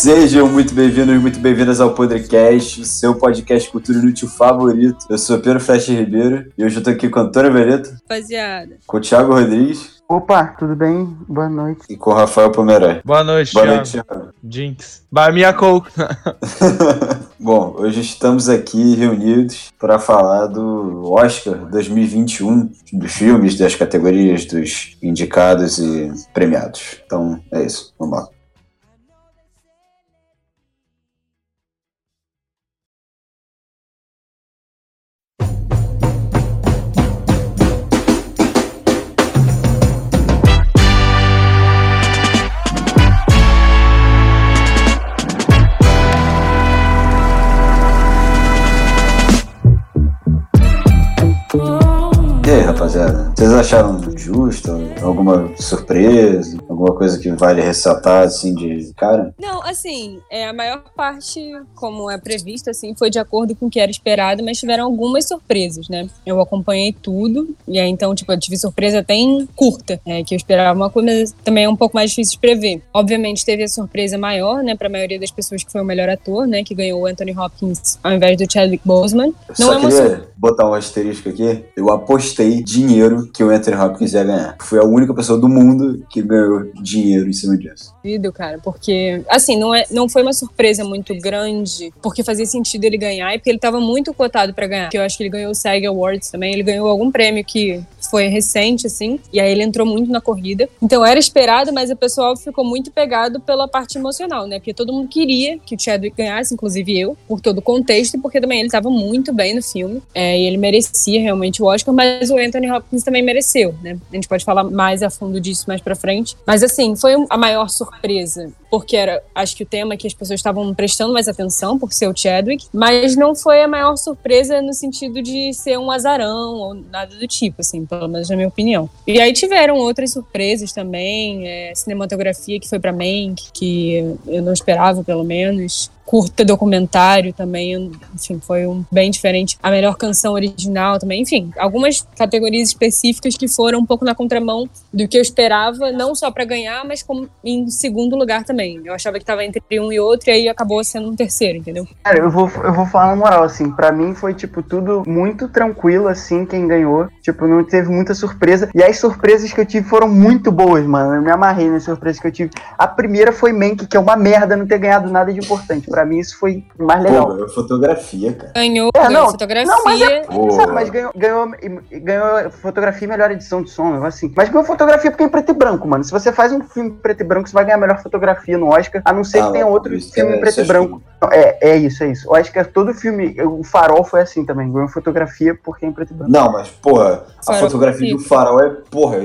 Sejam muito bem-vindos, muito bem-vindas ao Podcast, o seu podcast cultura inútil favorito. Eu sou Pedro Flash Ribeiro e hoje eu tô aqui com o Antônio Vereto, Rapaziada. com o Thiago Rodrigues Opa, tudo bem? Boa noite. e com o Rafael Pomeroy. Boa noite, Boa Thiago. noite, Thiago. Jinx. By minha Coke. Bom, hoje estamos aqui reunidos para falar do Oscar 2021, dos filmes, das categorias, dos indicados e premiados. Então é isso, vamos lá. Vocês acharam justo? Alguma surpresa? Alguma coisa que vale ressaltar, assim, de cara? Não, assim, é, a maior parte, como é previsto, assim, foi de acordo com o que era esperado, mas tiveram algumas surpresas, né? Eu acompanhei tudo, e aí então, tipo, eu tive surpresa até em curta, é, que eu esperava uma coisa, mas também é um pouco mais difícil de prever. Obviamente teve a surpresa maior, né, pra maioria das pessoas que foi o melhor ator, né, que ganhou o Anthony Hopkins ao invés do Chadwick Boseman. Eu Não só é uma queria botar um asterisco aqui. Eu apostei dinheiro que o Anthony Hopkins ia ganhar. Fui a única pessoa do mundo que ganhou dinheiro em cima disso. sentido, cara, porque, assim, não, é, não foi uma surpresa muito grande, porque fazia sentido ele ganhar e porque ele tava muito cotado pra ganhar. Porque eu acho que ele ganhou o SAG Awards também, ele ganhou algum prêmio que foi recente, assim, e aí ele entrou muito na corrida. Então era esperado, mas o pessoal ficou muito pegado pela parte emocional, né? Porque todo mundo queria que o Chadwick ganhasse, inclusive eu, por todo o contexto, porque também ele tava muito bem no filme, é, e ele merecia realmente o Oscar, mas o Anthony Hopkins também mereceu, né? A gente pode falar mais a fundo disso mais pra frente. Mas assim, foi a maior surpresa, porque era, acho que o tema que as pessoas estavam prestando mais atenção por ser o Chadwick, mas não foi a maior surpresa no sentido de ser um azarão ou nada do tipo, assim, pelo menos na minha opinião. E aí tiveram outras surpresas também, é, cinematografia que foi pra Mank, que eu não esperava, pelo menos curta documentário também, enfim, foi um bem diferente. A melhor canção original também, enfim, algumas categorias específicas que foram um pouco na contramão do que eu esperava, não só pra ganhar, mas como em segundo lugar também. Eu achava que tava entre um e outro e aí acabou sendo um terceiro, entendeu? Cara, eu vou, eu vou falar na moral, assim, pra mim foi, tipo, tudo muito tranquilo, assim, quem ganhou. Tipo, não teve muita surpresa. E as surpresas que eu tive foram muito boas, mano. Eu me amarrei nas surpresas que eu tive. A primeira foi Mank, que é uma merda não ter ganhado nada de importante. Pra mim, isso foi mais legal. Pô, ganhou fotografia, cara. Ganhou, É, ganhou não, fotografia. não, mas é-. Sabe, mas ganhou, ganhou, ganhou fotografia e melhor edição de som, assim. Mas ganhou fotografia porque é em preto e branco, mano. Se você faz um filme preto e branco, você vai ganhar melhor fotografia no Oscar, a não ser Ah, que tenha outro filme é- em preto e é branco. É, é isso, é isso. Eu acho que todo filme, o Farol foi assim também, ganhou fotografia porque é em preto e branco. Não, mas, porra, a fotografia do farol é, porra,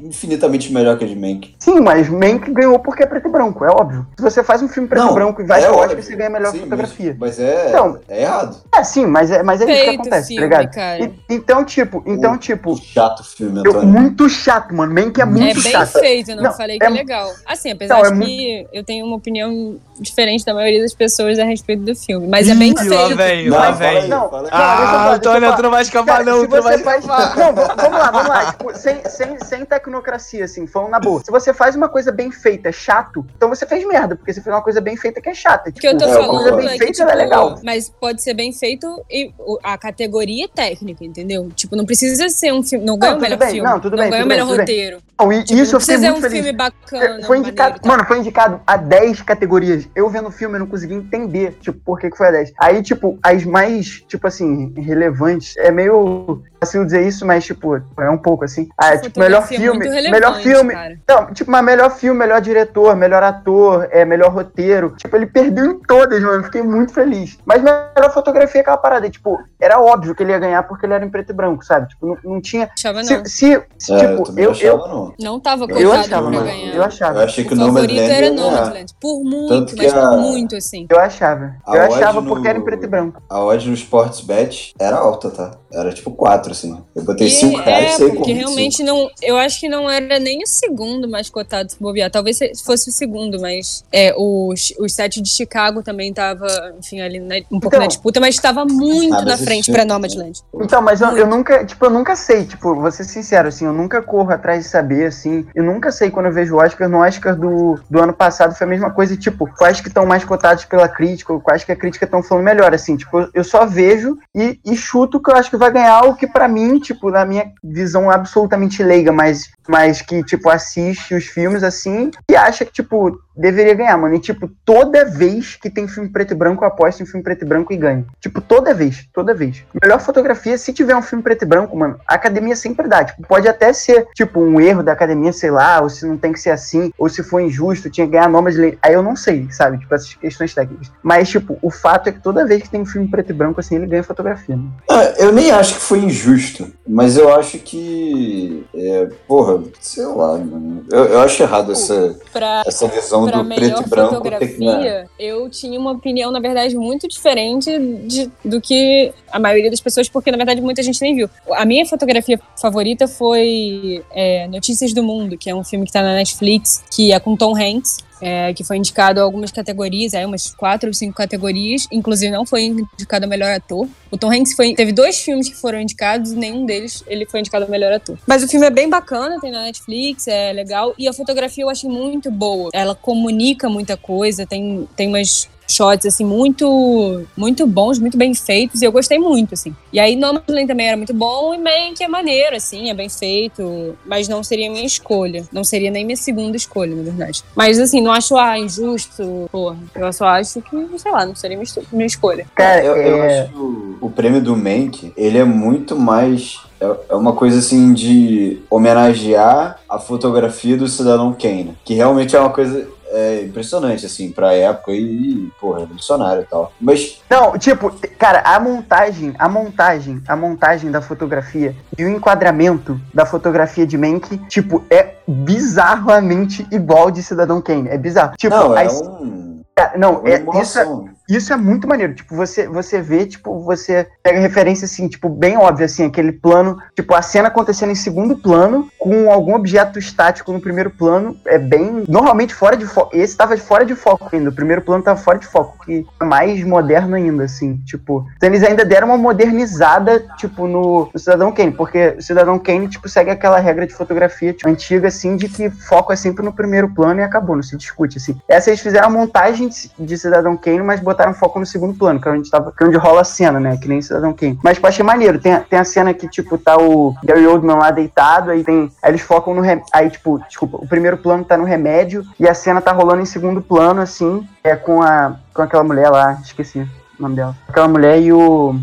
infinitamente melhor que a de Mank. Sim, mas Mank ganhou porque é preto e branco, é óbvio. Se você faz um filme preto Não, e branco e vai é pro Oscar, você ganha melhor Sim, fotografia. Mas, mas é, Então- é errado. É, sim, mas é, mas é isso que acontece, filme, tá ligado? cara. E- então, tipo, então, tipo, Chato o filme, eu- Antônio. muito chato, mano. Mank é muito é bem chato. feito, eu não, Não, falei que é é legal. Assim, apesar Não, é de que eu tenho uma opinião diferente da maioria das pessoas a respeito do filme. Mas é bem Ih, lá feito. vem, Não, lá fala aí, vem. Não, falar, Ah, Antônio, tu não vai escapar Cara, não, tu não vai você faz. escapar. Não, vamos lá, vamos lá. Tipo, sem, sem, sem tecnocracia, assim, falando na boa. Se você faz uma coisa bem feita, é chato, então você fez merda, porque você fez uma coisa bem feita que é chata. O que eu tô É, uma falando coisa bem é que, feita tipo, ela é legal. mas pode ser bem feito e o- a categoria é técnica, entendeu? Tipo, não precisa ser um filme, não ganha o tudo melhor bem, filme, não, tudo bem, ganha o melhor bem. roteiro. Não, e Tipo, isso não eu fiquei precisa ser muito um feliz. filme bacana, Foi indicado, maneiro mano, foi indicado a 10 categorias. Eu vendo o filme, eu não consegui entender, tipo, por que, que foi a 10. Aí, tipo, as mais, tipo assim, relevantes, é meio fácil dizer isso, mas, tipo, é um pouco assim. Ah, tipo, melhor é filme, melhor filme. cara. Não, tipo, mas melhor filme, melhor diretor, melhor ator, é, melhor roteiro. Tipo, ele perdeu em todas, mano. Fiquei muito feliz. Mas melhor fotografia é aquela parada. Tipo, era óbvio que ele ia ganhar porque ele era em preto e branco, sabe? Tipo, não, não tinha. Achava Se, não. se, se, É, eu tipo, eu, achava, eu, não. Não tava Eu cotado eu achava, pra mano. ganhar. Eu achava. Eu achei que o o Nomadland favorito era. Nomadland. Por muito, Tanto que mas a- por muito, assim. Eu achava. A Eu achava no- porque era em preto e branco. A odd no Sportsbet era alta, tá? Era tipo quatro, assim. Eu botei E cinco reais é, e saí com porque 25. realmente não. Eu acho que não era nem o segundo mais cotado se bobear. Talvez se- fosse o segundo, mas é, o, o set de Chicago também tava, enfim, ali na- um pouco Então- na disputa, mas estava muito na mas frente esse- pra Nomadland. Então, mas eu, eu nunca, tipo, eu nunca sei, tipo, vou ser sincero, assim, eu nunca corro atrás de saber, assim, eu nunca sei quando eu vejo o Oscar, no Oscar do, do ano passado foi a mesma coisa, tipo, quais que estão mais cotados pela crítica, ou quais que a crítica estão falando melhor, assim, tipo, eu só vejo e, e chuto que eu acho que vai ganhar o que pra mim, tipo, na minha visão absolutamente leiga, mas, mas que, tipo, assiste os filmes, assim, e acha que, tipo, deveria ganhar, mano, e, tipo, toda vez que tem filme preto e branco, eu aposto em filme preto e branco e ganho. Tipo, toda vez, toda vez. Melhor fotografia, se tiver um filme preto e branco, mano, a academia sempre dá. Tipo, pode até ser, tipo, um erro da academia, sei lá, ou se não tem que ser assim, ou se for injusto, tinha que ganhar normas de lei. Aí eu não sei, sabe? Tipo, essas questões técnicas. Mas, tipo, o fato é que toda vez que tem um filme preto e branco, assim, ele ganha fotografia. Ah, eu nem acho que foi injusto, mas eu acho que. É, porra, sei lá, mano. Eu, eu acho errado essa, Pra, essa visão do preto e branco ganhar. fotografia, eu tinha uma opinião, na verdade, muito diferente de- do que a maioria das pessoas, porque, na verdade, muita gente nem viu. A minha fotografia favorita foi é, Notícias do Mundo, que é um filme que tá na Netflix, que é com Tom Hanks. É, que foi indicado a algumas categorias, aí umas quatro ou cinco categorias, inclusive não foi indicado a melhor ator. O Tom Hanks foi, teve dois filmes que foram indicados nenhum deles ele foi indicado a melhor ator. Mas o filme é bem bacana, tem na Netflix, é legal, e a fotografia eu achei muito boa. Ela comunica muita coisa, tem, tem umas shots assim muito muito bons, muito bem feitos e eu gostei muito assim. E aí Nomadland também era muito bom e Mank é maneiro assim, é bem feito, mas não seria minha escolha, não seria nem minha segunda escolha, na verdade. Mas assim, não acho ah injusto, porra. Eu só acho que, sei lá, não seria minha, minha escolha. Cara, eu, eu é... acho que o, o prêmio do Mank, ele é muito mais. É, é uma coisa assim de homenagear a fotografia do Cidadão Kane, que realmente é uma coisa é, impressionante, assim, pra época e, porra, revolucionário e tal. Mas, Não, tipo, cara, a montagem, a montagem, a montagem da fotografia e o enquadramento da fotografia de Mank, tipo, é bizarramente igual de Cidadão Kane. É bizarro. Tipo, não, é a- um. não, uma é, isso, é. Isso é muito maneiro. Tipo, você, você vê, tipo, você pega referência, assim, tipo, bem óbvia, assim, aquele plano, tipo, a cena acontecendo em segundo plano, com algum objeto estático no primeiro plano, é bem, normalmente fora de foco. Esse tava fora de foco ainda, o primeiro plano tava fora de foco, que é mais moderno ainda, assim, tipo. Então eles ainda deram uma modernizada, tipo, no, no Cidadão Kane, porque o Cidadão Kane, tipo, segue aquela regra de fotografia tipo, antiga, assim, de que foco é sempre no primeiro plano e acabou, não se discute, assim. Essa eles fizeram a montagem de- Cidadão Kane, mas botaram foco no segundo plano, que é onde, tava, que é onde rola a cena, né? Que nem Cidadão Kane. Mas tipo, achei maneiro. Tem, tem a cena que, tipo, tá o Gary Oldman lá deitado, aí tem. Aí eles focam no. rem- Aí, tipo, desculpa, o primeiro plano tá no remédio e a cena tá rolando em segundo plano, assim, é com a. com aquela mulher lá, esqueci o nome dela. Aquela mulher e o.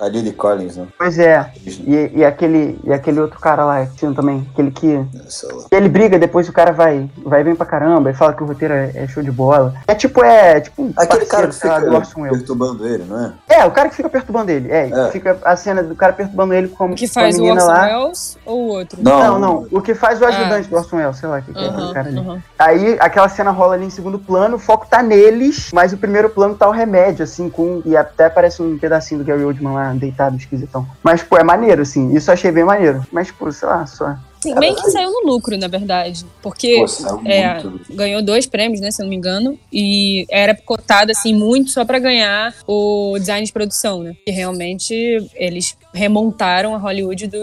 A Lily Collins, né? Pois é. E, e aquele, e aquele outro cara lá, que tinha também, aquele que. Sei lá. E ele briga, depois o cara vai, vai bem pra caramba, e fala que o roteiro é, é show de bola. É tipo, é tipo um Aquele cara que lá, fica Welles. perturbando ele, não é? É, o cara que fica perturbando ele. É, É. fica a cena do cara perturbando ele com, Que com a faz o menina Orson lá. Welles ou o outro? Não, não. O que faz o ajudante Ah. do Orson Welles, sei lá, o que, que é aquele cara ali. Aí aquela cena rola ali em segundo plano, o foco tá neles, mas o primeiro plano tá o remédio, assim, com. E até parece um pedacinho do Gary Oldman lá, deitado, esquisitão. Mas, pô, é maneiro, assim. Isso eu achei bem maneiro. Mas, pô, sei lá, só. Sim, bem que saiu no lucro, na verdade. Porque saiu é, ganhou dois prêmios, né, se eu não me engano, e era cotado assim muito só pra ganhar o design de produção, né? Que realmente eles remontaram a Hollywood do-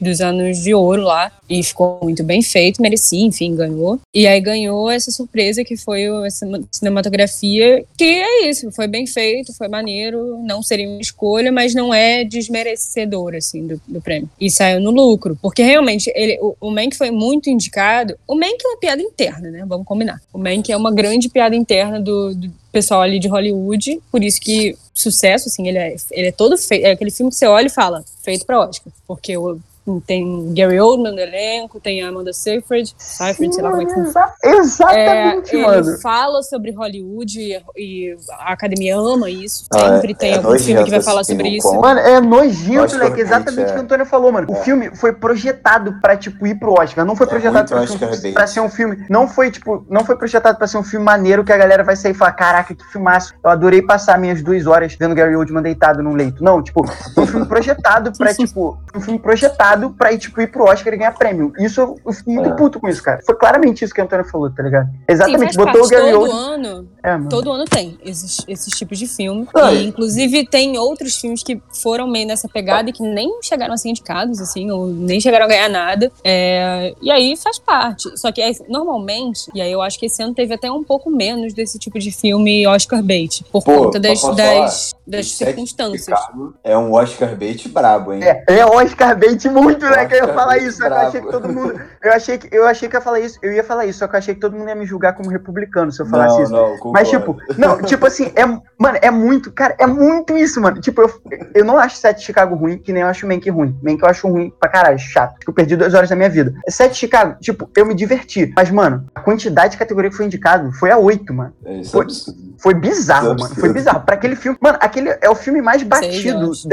dos anos de ouro lá e ficou muito bem feito, merecia, enfim, ganhou. E aí ganhou essa surpresa que foi essa cinematografia, que é isso, foi bem feito, foi maneiro, não seria uma escolha, mas não é desmerecedor assim do, do prêmio. E saiu no lucro, porque realmente ele, o, o Mank foi muito indicado. O Mank é uma piada interna, né? Vamos combinar. O Mank é uma grande piada interna do, do pessoal ali de Hollywood, por isso que sucesso, assim, ele é, ele é todo feito. É aquele filme que você olha e fala, feito pra Oscar. Porque o tem Gary Oldman no elenco, tem a Amanda Seyfried, Seyfried, sei lá como é que exa- Exatamente, É, mano. ele fala sobre Hollywood e, e a academia ama isso. Ah, Sempre é- tem é algum filme que vai falar sobre isso. quão- Mano, é nojento, Oscar moleque. Exatamente o que o Antônio falou, mano. O É. filme foi projetado pra, tipo, ir pro Oscar. Não foi É projetado pra ser, Oscar um, pra ser um filme. Não foi, tipo, não foi projetado pra ser um filme maneiro que a galera vai sair e falar: caraca, que filmaço. Eu adorei passar minhas duas horas vendo Gary Oldman deitado num leito. Não, tipo, foi um filme projetado pra, tipo, um filme projetado pra ir, tipo, ir pro Oscar e ganhar prêmio. Isso eu, eu fico muito É. puto com isso, cara. Foi claramente isso que o Antônio falou, tá ligado? Sim, Exatamente. faz Botou o parte. Gary Todo Oldman. ano, É, mano. todo ano tem esses, esses tipos de filme. Ah, e, inclusive, tem outros filmes que foram meio nessa pegada e que nem chegaram a ser indicados, assim, ou nem chegaram a ganhar nada. É, e aí faz parte. Só que aí, normalmente, e aí eu acho que esse ano teve até um pouco menos desse tipo de filme Oscar bait, por Pô, conta das, das, das circunstâncias. É um Oscar bait brabo, hein? É, é Oscar bait muito, né? Que eu ia falar isso. Só que eu achei que todo mundo. Eu achei que, eu achei que ia falar isso. Eu ia falar isso, só que eu achei que todo mundo ia me julgar como republicano se eu falasse não, isso. não, concordo. Mas, tipo, não, tipo assim, é, mano, é muito, cara, é muito isso, mano. Tipo, eu, eu não acho Sete de Chicago ruim, que nem eu acho Mank ruim. Mank eu acho ruim pra caralho, chato. Acho que eu perdi duas horas da minha vida. Sete de Chicago, tipo, eu me diverti. Mas, mano, a quantidade de categoria que foi indicado foi a oito, mano. É, isso é Foi- absurdo. Foi bizarro, Absurdo. mano. Foi bizarro. Pra aquele filme. Mano, aquele é o filme mais batido. anos.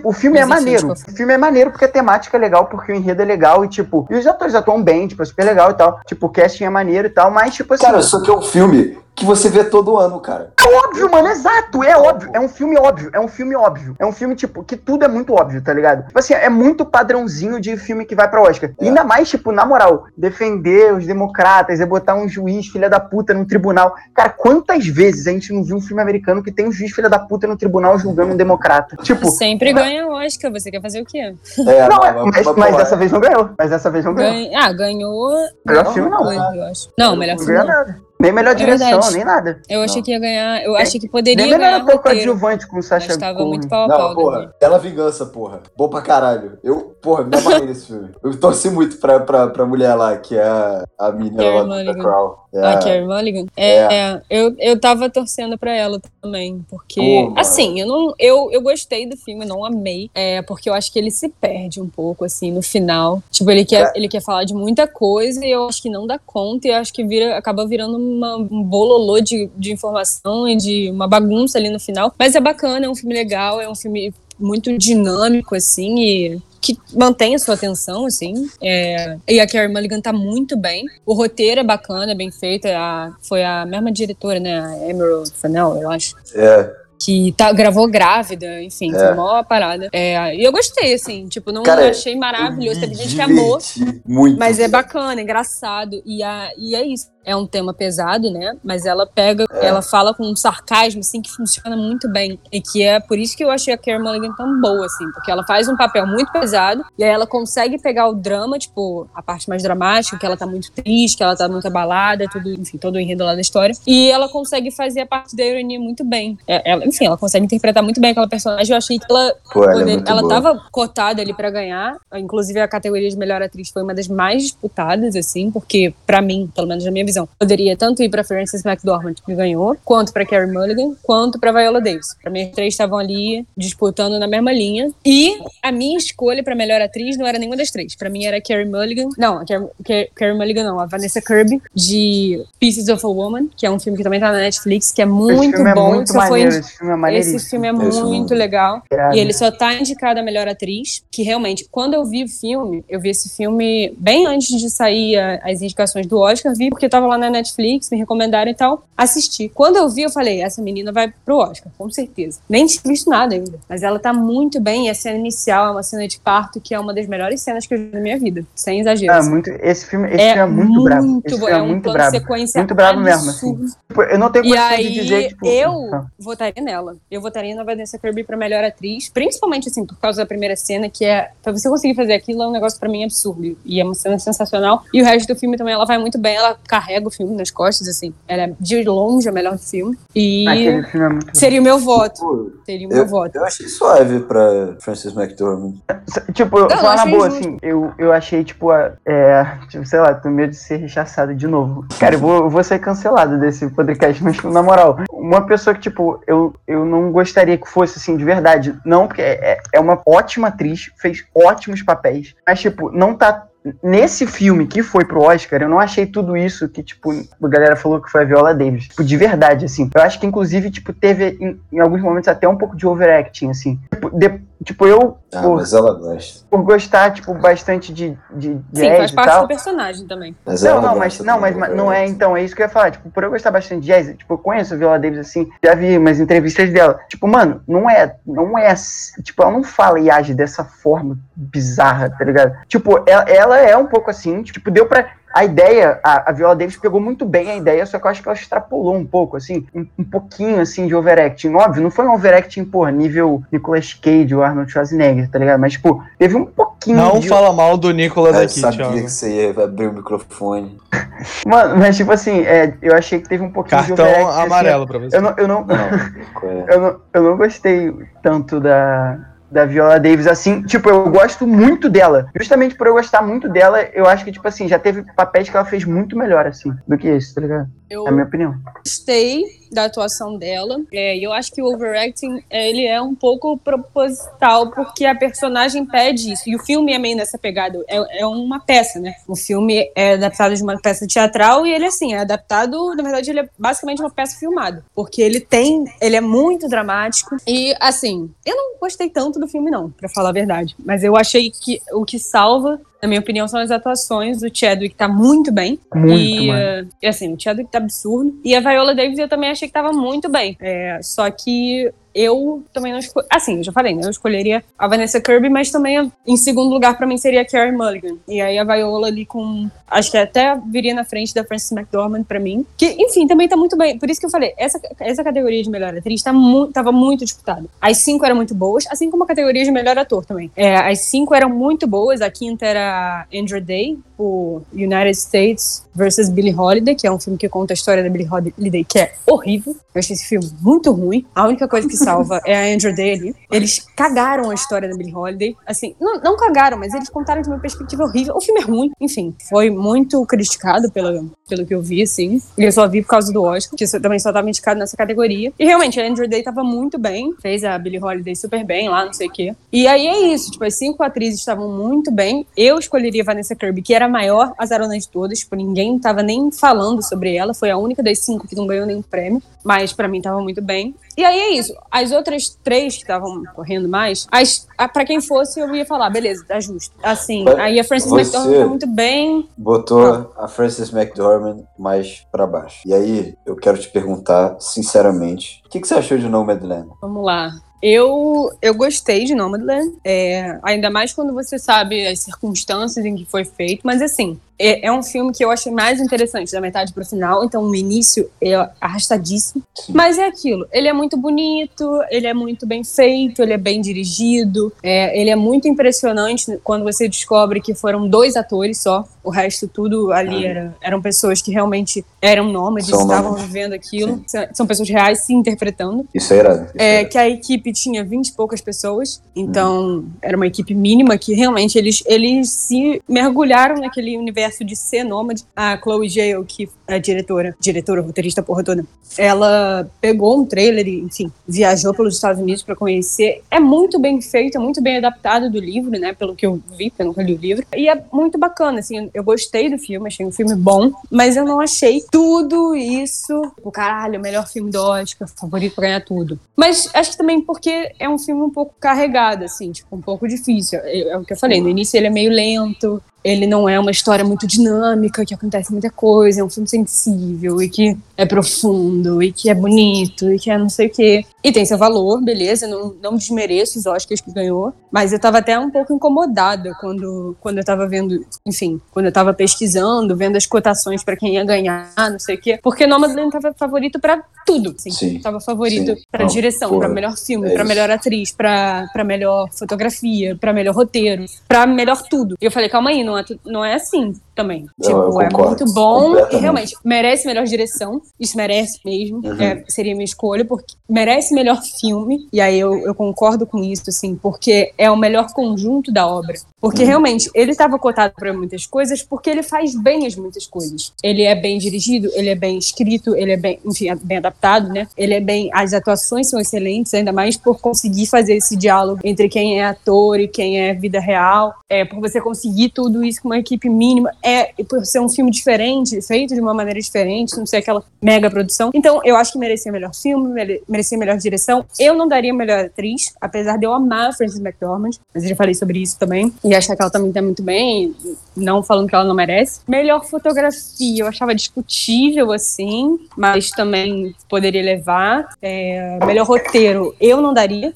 Tipo, o filme é maneiro. O filme é maneiro porque a temática é legal, porque o enredo é legal e, tipo, e os atores atuam bem, tipo, é super legal e tal. Tipo, o casting é maneiro e tal, mas, tipo assim. Cara, isso aqui é um filme que você vê todo ano, cara. É óbvio, mano, exato, é óbvio. É um filme óbvio, é um filme óbvio. É um filme, tipo, que tudo é muito óbvio, tá ligado? Tipo assim, é muito padrãozinho de filme que vai pra Oscar. É. Ainda mais, tipo, na moral, defender os democratas, é botar um juiz filha da puta num tribunal. Cara, quantas vezes a gente não viu um filme americano que tem um juiz filha da puta no tribunal julgando um democrata? Tipo, Sempre ganha Oscar, você quer fazer o quê? É, não, é, mas, mas porra, dessa vez não ganhou. Mas dessa vez não ganhou. Ganha- ah, ganhou. Melhor não, filme não. acho. Não, melhor Não filme ganhou não. nada. Nem melhor É direção, verdade. nem nada. Eu achei Não. que ia ganhar. Eu Nem- achei que poderia Nem melhor ganhar ator roteiro. coadjuvante com o Mas Sacha tava Cohen. muito pau a Não, pau. porra, né? Bela Vingança, porra. Bom pra caralho. Eu, porra, me amarrei nesse filme. Eu torci muito pra, pra, pra mulher lá, que é a, a menina lá do Mulligan. The Crown. É A a- Carey Mulligan? É, é. eu, eu tava torcendo pra ela também, porque, Pô, assim, eu não, eu, eu gostei do filme, não amei, é, porque eu acho que ele se perde um pouco, assim, no final. Tipo, ele quer, É. ele quer falar de muita coisa e eu acho que não dá conta e eu acho que vira, acaba virando uma- um bololô de, de informação e de uma bagunça ali no final. Mas é bacana, é um filme legal, é um filme muito dinâmico, assim, e que mantém a sua atenção, assim. É, e a Carey Mulligan tá muito bem. O roteiro é bacana, é bem feito. é a- foi a mesma diretora, né? A Emerald Fennell, eu acho. É, Que tá, gravou grávida, enfim, É. foi uma parada. É, e eu gostei, assim, tipo, não Cara, achei maravilhoso. Teve gente que amou. Muito. Mas é bacana, é engraçado. E, a, e é isso. É um tema pesado, né? Mas ela pega, É. ela fala com um sarcasmo, assim, que funciona muito bem. E que é por isso que eu achei a Carey Mulligan tão boa, assim. Porque ela faz um papel muito pesado e aí ela consegue pegar o drama, tipo, a parte mais dramática, que ela tá muito triste, que ela tá muito abalada, tudo, enfim, todo o enredo lá da história. E ela consegue fazer a parte da ironia muito bem. É, ela- enfim, ela consegue interpretar muito bem aquela personagem. Eu achei que ela Pô, ela é Poder- ela boa. tava cotada ali pra ganhar. Inclusive, a categoria de melhor atriz foi uma das mais disputadas, assim, porque, pra mim, pelo menos na minha visão, poderia tanto ir pra Frances McDormand, que ganhou, quanto pra Carey Mulligan, quanto pra Viola Davis. Pra mim, as três estavam ali disputando na mesma linha. E a minha escolha pra melhor atriz não era nenhuma das três. Pra mim, era a Carey Mulligan. Não, a Carey, Carey- Carey Mulligan não, a Vanessa Kirby, de Pieces of a Woman, que é um filme que também tá na Netflix, que é Esse muito é bom. muito que só foi maneiro, esse filme é esse filme é muito legal. Irado. E ele só tá indicado a melhor atriz, que realmente, quando eu vi o filme, eu vi esse filme bem antes de sair a- as indicações do Oscar, vi porque tava lá na Netflix, me recomendaram e tal, assisti. Quando eu vi, eu falei, essa menina vai pro Oscar, com certeza. Nem tinha visto nada ainda, mas ela tá muito bem, e a cena inicial é uma cena de parto que é uma das melhores cenas que eu vi na minha vida, sem exagero. Ah, assim. muito, esse filme, esse filme é muito, brabo. Esse bom, filme é, um muito brabo. sequência Muito brabo mesmo, absurdo. Tipo, eu não tenho condição aí, de dizer, tipo... eu ah, votaria nela. Eu votaria na Vanessa Kirby pra melhor atriz, principalmente, assim, por causa da primeira cena, que é, pra você conseguir fazer aquilo, é um negócio pra mim absurdo. E é uma cena sensacional. E o resto do filme também, ela vai muito bem, ela carrega o filme nas costas, assim. Ela é de longe a melhor do filme. E Aquele filme é muito seria o meu voto. Pô, Seria o meu eu, voto. eu achei suave pra Frances McDormand. Tipo, eu Não, falar na boa, justo. assim, eu, eu achei, tipo, a- é, tipo, sei lá, tô medo de ser rechaçado de novo. Cara, eu vou, eu vou ser cancelado desse podcast, mas, na moral, uma pessoa que, tipo, eu, eu não gostaria que fosse assim, de verdade. Não, porque é, é uma ótima atriz, fez ótimos papéis. Mas, tipo, não tá nesse filme que foi pro Oscar, eu não achei tudo isso que, tipo, a galera falou que foi a Viola Davis. Tipo, de verdade, assim. Eu acho que, inclusive, tipo, teve, em, em alguns momentos, até um pouco de overacting, assim. Tipo, de, tipo eu... Ah, por, mas ela gosta. por gostar, tipo, bastante de, de Sim, jazz faz e parte tal... do personagem também. Mas Não, ela não, mas, não, mas, mas não é, overacting. então, é isso que eu ia falar. Tipo, por eu gostar bastante de jazz, tipo, eu conheço a Viola Davis, assim, já vi umas entrevistas dela. Tipo, mano, não é, não é, assim, tipo, ela não fala e age dessa forma bizarra, tá ligado? Tipo, ela, ela é um pouco assim, tipo, deu pra... A ideia, a, a Viola Davis pegou muito bem a ideia, só que eu acho que ela extrapolou um pouco, assim, um, um pouquinho, assim, de overacting. Óbvio, não foi um overacting, porra, nível Nicolas Cage ou Arnold Schwarzenegger, tá ligado? Mas, tipo, teve um pouquinho Não de... fala mal do Nicolas Eu aqui, sabia Thiago. que você ia abrir o microfone. Mano, mas, tipo assim, é, eu achei que teve um pouquinho de Cartão overacting. assim, amarelo pra você. eu não, eu não, Não, é? eu não, eu não gostei tanto da, da Viola Davis assim. Tipo, eu gosto muito dela. Justamente por eu gostar muito dela, eu acho que, tipo assim, já teve papéis que ela fez muito melhor, assim, do que esse, tá ligado? Eu É a minha opinião. gostei da atuação dela. É, eu acho que o overacting é, ele é um pouco proposital, porque a personagem pede isso. E o filme é meio nessa pegada. É, é uma peça, né? O filme é adaptado de uma peça teatral e ele, assim, é adaptado. Na verdade, ele é basicamente uma peça filmada. Porque ele tem. Ele é muito dramático. E, assim, eu não gostei tanto do filme, não, pra falar a verdade. Mas eu achei que o que salva. Na minha opinião, são as atuações. O Chadwick tá muito bem. Muito, e, e, assim, o Chadwick tá absurdo. E a Viola Davis eu também achei que tava muito bem. É, só que eu também não escolhi. Assim, já falei, né? Eu escolheria a Vanessa Kirby, mas também em segundo lugar pra mim seria a Carey Mulligan. E aí a Viola ali com. Acho que até viria na frente da Frances McDormand pra mim. Que, enfim, também tá muito bem. Por isso que eu falei, essa, essa categoria de melhor atriz tá mu tava muito disputada. As cinco eram muito boas, assim como a categoria de melhor ator também. É, as cinco eram muito boas. A quinta era Andrew Day, o United States versus Billie Holiday, que é um filme que conta a história da Billie Holiday, que é horrível. Eu achei esse filme muito ruim. A única coisa que salva é a Andrew Day ali. Eles cagaram a história da Billie Holiday. Assim, não, não cagaram, mas eles contaram de uma perspectiva horrível. O filme é ruim, enfim. Foi muito criticado pela, pelo que eu vi, assim. E eu só vi por causa do Oscar, que também só tava indicado nessa categoria. E realmente, a Andrew Day tava muito bem. Fez a Billie Holiday super bem lá, não sei o quê. E aí é isso. Tipo, as cinco atrizes estavam muito bem. Eu escolheria Vanessa Kirby, que era a maior azarona de todas. Tipo, ninguém tava nem falando sobre ela. Foi a única das cinco que não ganhou nenhum prêmio. Mas pra mim tava muito bem. E aí é isso. As outras três que estavam correndo mais, as, a, pra quem fosse, eu ia falar, beleza, tá justo. Assim, Mas aí a Frances McDormand tá muito bem. Botou a Frances McDormand mais pra baixo. E aí, eu quero te perguntar, sinceramente, o que, que você achou de Nomadland? Vamos lá. Eu, eu gostei de Nomadland, é, ainda mais quando você sabe as circunstâncias em que foi feito, mas assim, é, é um filme que eu achei mais interessante da metade pro final, então o início é arrastadíssimo, Sim. mas é aquilo, ele é muito bonito, ele é muito bem feito, ele é bem dirigido, é, ele é muito impressionante quando você descobre que foram dois atores só, o resto tudo ali Ah. era, eram pessoas que realmente eram nômades, São estavam nômades. vivendo aquilo, são, são pessoas reais se interpretando. Isso irado. Isso É, irado. que a equipe tinha 20 e poucas pessoas, então era uma equipe mínima que realmente eles, eles se mergulharam naquele universo de ser nômade. A Chloe Gale, que é a diretora, diretora, roteirista, porra toda, ela pegou um trailer e, enfim, viajou pelos Estados Unidos para conhecer. É muito bem feito, é muito bem adaptado do livro, né, pelo que eu vi, porque eu nunca li o livro. E é muito bacana, assim, eu gostei do filme, achei um filme bom, mas eu não achei tudo isso, o caralho, o melhor filme do Oscar, favorito pra ganhar tudo. Mas acho que também porque é um filme um pouco carregado, assim, tipo, um pouco difícil. É, é o que eu falei, no início ele é meio lento, ele não é uma história muito dinâmica, que acontece muita coisa, é um filme sensível e que é profundo e que é bonito e que é não sei o quê. E tem seu valor, beleza, não, não desmereço os Oscars que ganhou, mas eu tava até um pouco incomodada quando, quando eu tava vendo, enfim, quando eu tava pesquisando, vendo as cotações pra quem ia ganhar, não sei o quê, porque Nomadland tava favorito pra tudo, assim. Sim. Tava favorito Não, direção, porra, pra melhor filme, é pra isso. melhor atriz, pra, pra melhor fotografia, pra melhor roteiro, pra melhor tudo. E eu falei, calma aí, não é, não é assim. também. Eu- tipo, é muito bom e realmente merece melhor direção. Isso merece mesmo. Uhum. É, seria minha escolha, porque merece melhor filme. E aí eu, eu concordo com isso, assim, porque é o melhor conjunto da obra. Porque Uhum. realmente ele estava cotado para muitas coisas porque ele faz bem as muitas coisas. Ele é bem dirigido, ele é bem escrito, ele é bem, enfim, é bem adaptado, né? Ele é bem. As atuações são excelentes, ainda mais por conseguir fazer esse diálogo entre quem é ator e quem é vida real. É, por você conseguir tudo isso com uma equipe mínima. É, por ser um filme diferente, feito de uma maneira diferente, não ser aquela mega produção. Então, eu acho que merecia melhor filme, mere- merecia melhor direção. Eu não daria melhor atriz, apesar de eu amar a Frances McDormand, mas eu já falei sobre isso também. E achar que ela também tá muito bem, não falando que ela não merece. Melhor fotografia, eu achava discutível, assim, mas também poderia levar. É, melhor roteiro, eu não daria.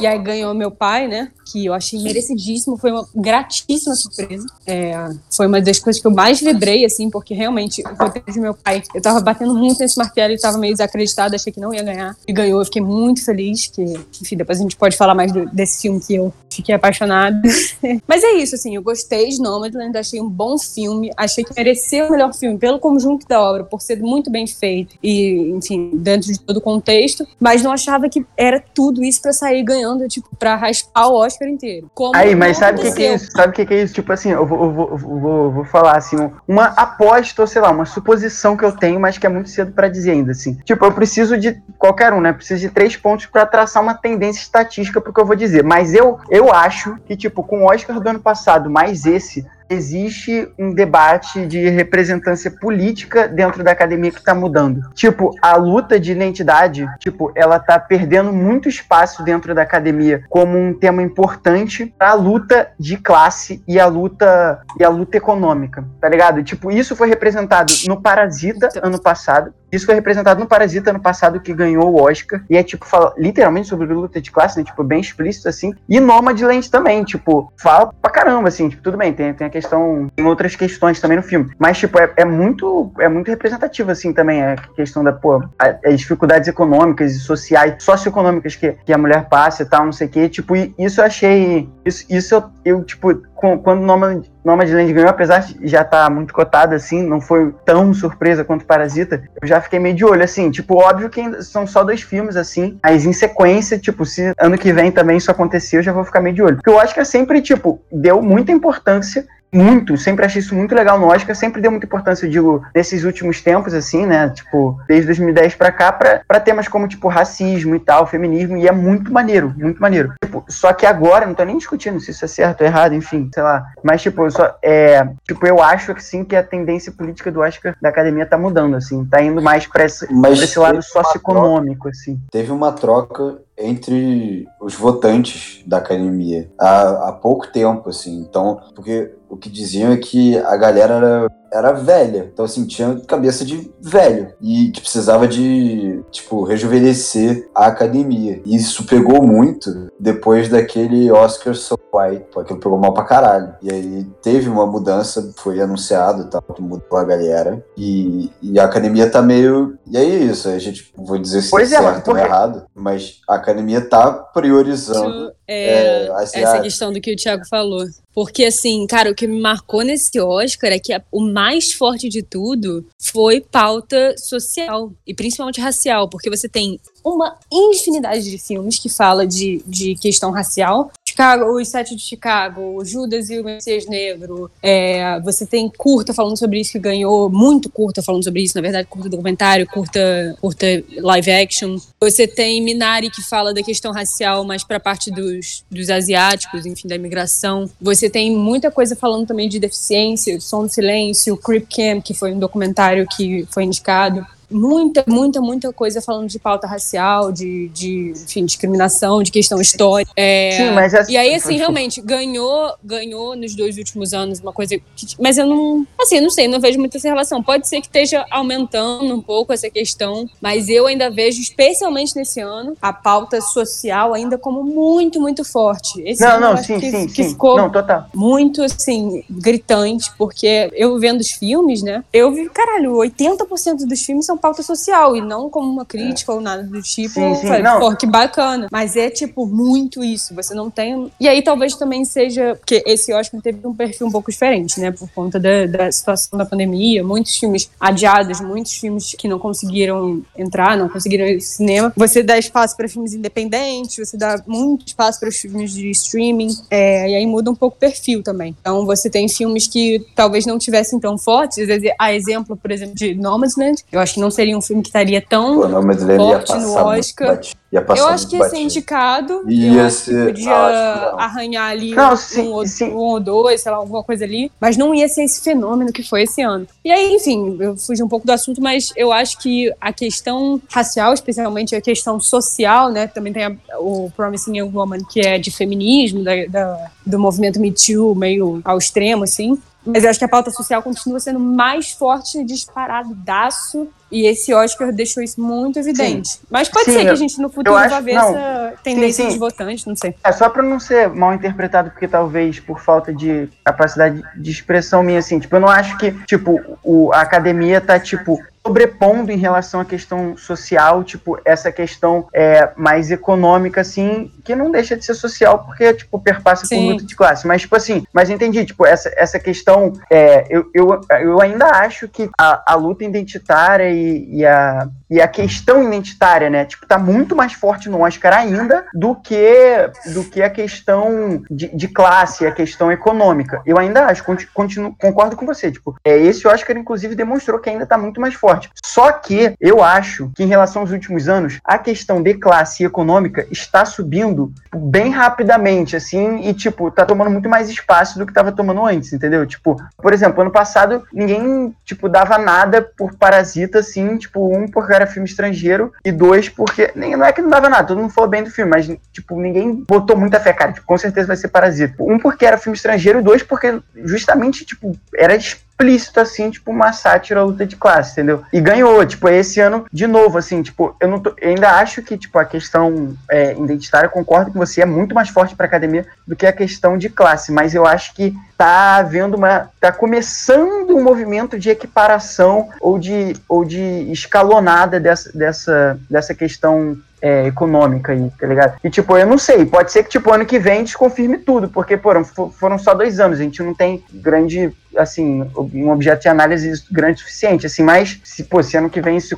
E aí ganhou meu pai, né? Eu achei merecidíssimo, foi uma gratíssima surpresa. É, foi uma das coisas que eu mais vibrei, assim, porque realmente o roteiro de meu pai, eu tava batendo muito nesse martelo e tava meio desacreditada, achei que não ia ganhar. E ganhou, eu fiquei muito feliz, que, enfim, depois a gente pode falar mais do- desse filme que eu fiquei apaixonada. Mas é isso, assim, eu gostei de Nomadland, achei um bom filme, achei que mereceu o melhor filme pelo conjunto da obra, por ser muito bem feito e, enfim, dentro de todo o contexto, mas não achava que era tudo isso pra sair ganhando, tipo, pra raspar o Oscar inteiro. Como Aí, mas sabe o que, que é isso? Sabe o que, que é isso? Tipo assim, eu vou, eu vou, eu vou, eu vou falar assim, um- uma aposta, ou sei lá, uma suposição que eu tenho, mas que é muito cedo pra dizer ainda, assim. Tipo, eu preciso de qualquer um, né? Preciso de três pontos pra traçar uma tendência estatística pro que eu vou dizer. Mas eu, eu acho que, tipo, com o Oscar do ano passado, mais esse, existe um debate de representância política dentro da academia que tá mudando. Tipo, a luta de identidade, tipo, ela tá perdendo muito espaço dentro da academia como um tema importante pra luta de classe e a luta e a luta econômica, tá ligado? Tipo, isso foi representado no Parasita ano passado. Isso foi representado no Parasita ano passado, que ganhou o Oscar. E é, tipo, fala literalmente sobre luta de classe, né? Tipo, bem explícito, assim. E Nomadland também, tipo, fala pra caramba, assim. Tipo, tudo bem, tem, tem a questão... Tem outras questões também no filme. Mas, tipo, é, é muito é muito representativo, assim, também. A questão da, pô, as dificuldades econômicas e sociais, socioeconômicas que, que a mulher passa e tal, não sei o quê. Tipo, isso eu achei... Isso, isso eu, eu tipo, com- quando Nomad, Nomadland ganhou, apesar de já estar muito cotado, assim, não foi tão surpresa quanto Parasita, eu já fiquei meio de olho, assim, tipo, óbvio que são só dois filmes, assim, mas em sequência, tipo, se ano que vem também isso acontecer, eu já vou ficar meio de olho. Porque o Oscar sempre, tipo, deu muita importância muito, sempre achei isso muito legal no Oscar, sempre deu muita importância, eu digo, nesses últimos tempos, assim, né, tipo, desde 2010 pra cá, pra, pra temas como, tipo, racismo e tal, feminismo, e é muito maneiro, muito maneiro. Tipo, só que agora, não tô nem discutindo se isso é certo ou errado, enfim, sei lá, mas, tipo, eu só, é, tipo, eu acho que sim, que a tendência política do Oscar da academia tá mudando, assim, tá indo mais pra esse, pra esse lado socioeconômico, assim. teve uma troca entre os votantes da academia há, há pouco tempo, assim. Então, porque o que diziam é que a galera era, era velha. Então, assim, tinha cabeça de velho. E que precisava de, tipo, rejuvenescer a academia. E isso pegou muito depois daquele Oscar So White. Pô, aquilo pegou mal pra caralho. E aí teve uma mudança, foi anunciado e tal, que mudou a galera. E, e a academia tá meio. E aí é isso, a gente, vou dizer se Pois é certo ou errado, mas a academia tá priorizando. Isso, é, É, essa questão do que o Thiago falou. Porque, assim, cara, o que me marcou nesse Oscar é que a- o mais forte de tudo foi pauta social e principalmente racial, porque você tem uma infinidade de filmes que fala de, de questão racial. Chicago, os Sete de Chicago, Judas e o Messias Negro. É, você tem curta falando sobre isso que ganhou, muito curta falando sobre isso, na verdade, curta documentário, curta, curta live action. Você tem Minari que fala da questão racial, mas para a parte dos, dos asiáticos, enfim, da imigração. Você tem muita coisa falando também de deficiência, Som do Silêncio, Creep Camp, que foi um documentário que foi indicado. Muita, muita, muita coisa falando de pauta racial, de, de enfim, discriminação, de questão histórica. É, Sim, mas essa- e aí, assim, realmente, ganhou, ganhou nos dois últimos anos uma coisa que. Mas eu não. Assim, eu não sei, não vejo muito essa relação. Pode ser que esteja aumentando um pouco essa questão, mas eu ainda vejo, especialmente nesse ano, a pauta social ainda como muito, muito forte. Esse Não, não, sim, que, sim, que sim. ficou Não, total. muito, assim, gritante, porque eu vendo os filmes, né? Eu vi, caralho, 80% dos filmes são pauta social e não como uma crítica ou nada do tipo. Sim, sim. Pô, que bacana. Mas é, tipo, muito isso. Você não tem. E aí talvez também seja. Porque esse Oscar teve um perfil um pouco diferente, né? Por conta da, da situação da pandemia. Muitos filmes adiados, muitos filmes que não conseguiram entrar, não conseguiram ir ao cinema. Você dá espaço para filmes independentes, você dá muito espaço para os filmes de streaming. é, e aí muda um pouco o perfil também. Então você tem filmes que talvez não tivessem tão fortes. A exemplo, por exemplo, de Nomadland. Eu acho que não seria um filme que estaria tão Pô, não, mas ele ia forte passar no Oscar. bati- ia passar eu acho que ia ser indicado. Ia eu acho que ser- podia ah, arranhar ali Não, um, sim, ou, sim. um ou dois, sei lá, alguma coisa ali. Mas não ia ser esse fenômeno que foi esse ano. E aí, enfim, eu fugi um pouco do assunto, mas eu acho que a questão racial, especialmente a questão social, né? Também tem a- o Promising Young Woman, que é de feminismo, da, da- do movimento Me Too, meio ao extremo, assim. Mas eu acho que a pauta social continua sendo mais forte e disparadaço. E esse Oscar deixou isso muito evidente. Mas pode Sim, ser que a gente no futuro acho- vá ver não. essa tendência sim. dos votantes, não sei. É só pra não ser mal interpretado, porque talvez por falta de capacidade de expressão minha, assim, tipo, eu não acho que, tipo, o, a academia tá, tipo, sobrepondo em relação à questão social, tipo, essa questão é, mais econômica, assim, que não deixa de ser social, porque, tipo, perpassa Sim. por luta de classe. Mas, tipo assim, mas entendi, tipo, essa, essa questão, é, eu, eu, eu ainda acho que a, a luta identitária e, e a, e a questão identitária, né, tipo, tá muito mais forte no Oscar ainda do que, do que a questão de, de classe, a questão econômica. Eu ainda acho, conti- continuo, concordo com você, tipo, é, esse Oscar, inclusive, demonstrou que ainda tá muito mais forte. Só que eu acho que em relação aos últimos anos, a questão de classe econômica está subindo bem rapidamente, assim, e, tipo, tá tomando muito mais espaço do que tava tomando antes, entendeu? Tipo, por exemplo, ano passado, ninguém, tipo, dava nada por Parasita, assim, tipo, um, porque era filme estrangeiro, e dois, porque, nem, não é que não dava nada, todo mundo falou bem do filme, mas, tipo, ninguém botou muita fé, cara, tipo, com certeza vai ser Parasita. Um, porque era filme estrangeiro, e dois, porque justamente, tipo, era explícito, assim, tipo, uma sátira à luta de classe, entendeu? E ganhou, tipo, esse ano, de novo, assim, tipo, eu não tô, eu ainda acho que, tipo, a questão é, identitária, concordo com você, é muito mais forte pra academia do que a questão de classe, mas eu acho que tá havendo uma, tá começando um movimento de equiparação ou de, ou de escalonada dessa, dessa, dessa questão é, econômica aí, tá ligado? E, tipo, eu não sei, pode ser que, tipo, ano que vem desconfirme tudo, porque, foram, foram só dois anos, a gente não tem grande, assim, um objeto de análise grande o suficiente, assim, mas, se, pô, se ano que vem se,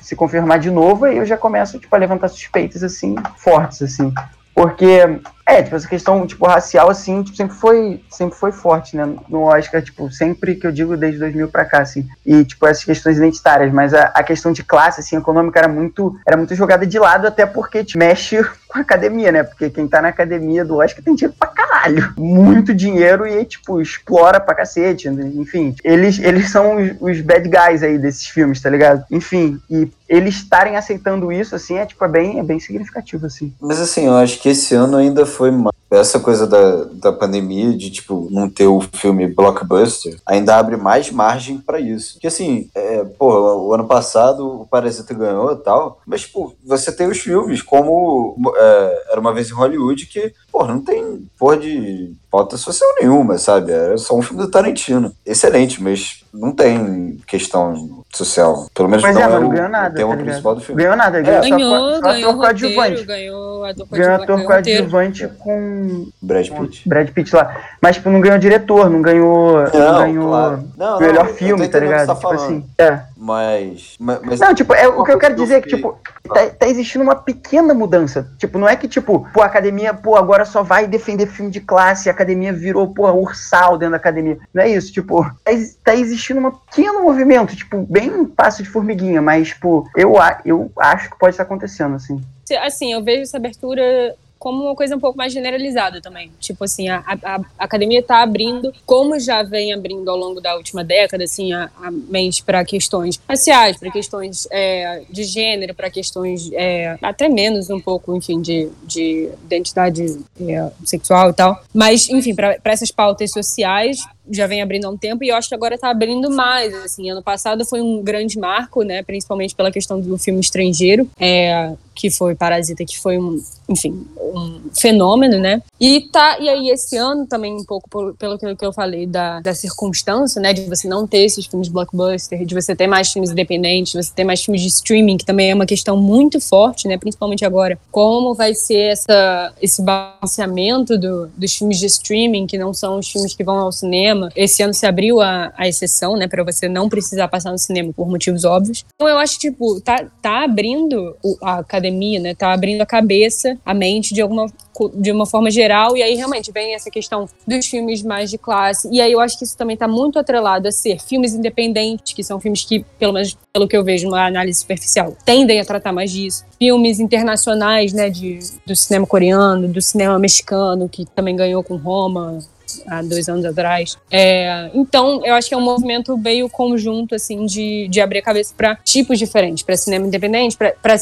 se confirmar de novo, aí eu já começo, tipo, a levantar suspeitas, assim, fortes, assim. Porque, é, tipo, essa questão, tipo, racial, assim, tipo, sempre foi, sempre foi forte, né, no Oscar, tipo, sempre que eu digo desde 2000 pra cá, assim, e, tipo, essas questões identitárias, mas a, a questão de classe, assim, econômica era muito, era muito jogada de lado, até porque te mexe com a academia, né, porque quem tá na academia do Oscar tem dinheiro pra caralho, muito dinheiro e, tipo, explora pra cacete, enfim, eles, eles são os, os bad guys aí desses filmes, tá ligado? Enfim, e eles estarem aceitando isso, assim, é, tipo, é bem, é bem significativo, assim. Mas assim, eu acho que esse ano ainda foi mais. Essa coisa da, da pandemia, de tipo, não ter o filme blockbuster, ainda abre mais margem pra isso. Porque assim, é, pô, o ano passado o Parasita ganhou e tal, mas, tipo, você tem os filmes como é, Era Uma Vez em Hollywood, que, pô, não tem porra de pauta social nenhuma, sabe? Era só um filme do Tarantino. Excelente, mas não tem questão social. Pelo menos Mas não é, é, mas não o, ganhou nada, tema tá principal do filme. Ganhou nada, ganhou, só, Ganhou, só ganhou ator roteiro, coadjuvante. ganhou ator Ganhou coadjuvante, coadjuvante com Brad Pitt. Brad Pitt lá. Mas, tipo, não ganhou diretor, não ganhou. Não, ganhou claro. Não, não, melhor filme, tá ligado? tá tipo assim. É. Mas, mas, Não, tipo, é, o que eu quero dizer é que, tipo, tá, tá existindo uma pequena mudança. Tipo, não é que, tipo, pô, a academia, pô, agora só vai defender filme de classe, a academia virou, pô, ursal dentro da academia. Não é isso, tipo, tá, tá existindo um pequeno movimento, tipo, bem passo de formiguinha, mas, tipo, eu, a- eu acho que pode estar acontecendo, assim. Assim, eu vejo essa abertura como uma coisa um pouco mais generalizada também. Tipo assim, a, a- a academia está abrindo, como já vem abrindo ao longo da última década, assim, a, a mente para questões raciais, para questões é, de gênero, para questões é, até menos um pouco, enfim, de, de identidade é, sexual e tal. Mas, enfim, para essas pautas sociais já vem abrindo há um tempo e eu acho que agora está abrindo mais. Assim, ano passado foi um grande marco, né? Principalmente pela questão do filme estrangeiro. É, que foi Parasita, que foi um, enfim, um fenômeno, né? E tá, e aí esse ano também um pouco pelo que eu falei da, da circunstância, né, de você não ter esses filmes blockbuster, de você ter mais filmes independentes, de você ter mais filmes de streaming, que também é uma questão muito forte, né, principalmente agora. Como vai ser essa esse balanceamento do, dos filmes de streaming, que não são os filmes que vão ao cinema? Esse ano se abriu a, a exceção, né, para você não precisar passar no cinema por motivos óbvios. Então eu acho tipo, tá tá abrindo a academia, né, tá abrindo a cabeça a mente de alguma de uma forma geral. E aí realmente vem essa questão dos filmes mais de classe. E aí eu acho que isso também está muito atrelado a ser filmes independentes que são filmes que pelo menos pelo que eu vejo uma análise superficial tendem a tratar mais disso. Filmes internacionais né de do cinema coreano do cinema mexicano que também ganhou com Roma há dois anos atrás. É, então, eu acho que é um movimento meio conjunto, assim, de, de abrir a cabeça para tipos diferentes, para cinema independente, para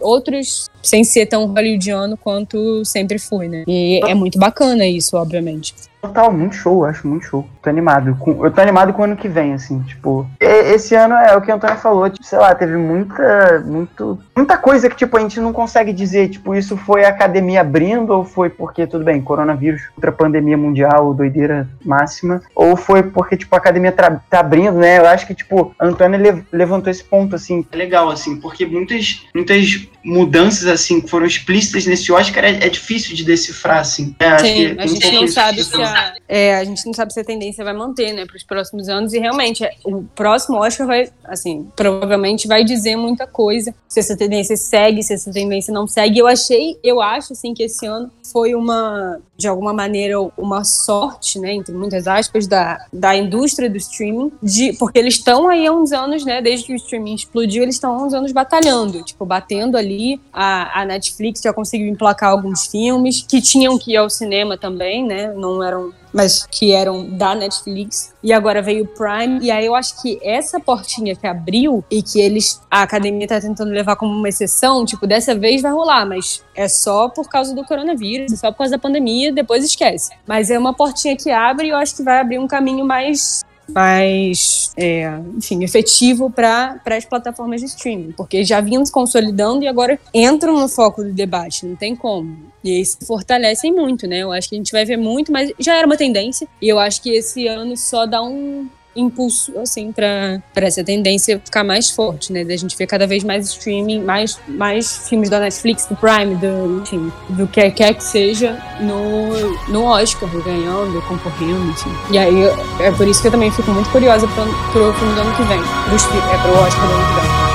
outros sem ser tão hollywoodiano quanto sempre fui, né? E é muito bacana isso, obviamente. Total, muito show, acho muito show. Tô animado. Com, eu tô animado com o ano que vem, assim, tipo. Esse ano é o que o Antônio falou, tipo, sei lá, teve muita. Muito, muita coisa que, tipo, a gente não consegue dizer, tipo, isso foi a academia abrindo, ou foi porque, tudo bem, coronavírus, outra pandemia mundial, doideira máxima, ou foi porque, tipo, a academia tá, tá abrindo, né? Eu acho que, tipo, Antônio levantou esse ponto, assim, legal, assim, porque muitas, muitas mudanças, assim, que foram explícitas nesse Oscar é, é difícil de decifrar, assim. É, Sim, a gente não sabe se a é, a gente não sabe se a tendência vai manter, né, para os próximos anos. E realmente, é, o próximo Oscar vai, assim, provavelmente vai dizer muita coisa. Se essa tendência segue, se essa tendência não segue. Eu achei, eu acho, assim, que esse ano foi uma, de alguma maneira, uma sorte, né, entre muitas aspas, da, da indústria do streaming, de, porque eles estão aí há uns anos, né, desde que o streaming explodiu, eles estão há uns anos batalhando, tipo, batendo ali. A, a Netflix já conseguiu emplacar alguns filmes que tinham que ir ao cinema também, né, não eram mas que eram da Netflix. E agora veio o Prime. E aí eu acho que essa portinha que abriu e que eles. A academia tá tentando levar como uma exceção, tipo, dessa vez vai rolar, mas é só por causa do coronavírus, é só por causa da pandemia, depois esquece. Mas é uma portinha que abre e eu acho que vai abrir um caminho mais mais, é, enfim, efetivo para as plataformas de streaming, porque já vinham se consolidando e agora entram no foco do debate, não tem como. E aí se fortalecem muito, né? Eu acho que a gente vai ver muito, mas já era uma tendência, e eu acho que esse ano só dá um, impulso, assim, para essa tendência ficar mais forte, né? Da gente ver cada vez mais streaming, mais, mais filmes da Netflix, do Prime, do, enfim, do que quer que seja no, no Oscar, ganhando, concorrendo, enfim. E aí é por isso que eu também fico muito curiosa pro, pro filme do ano que vem, pro, é pro Oscar do ano que vem.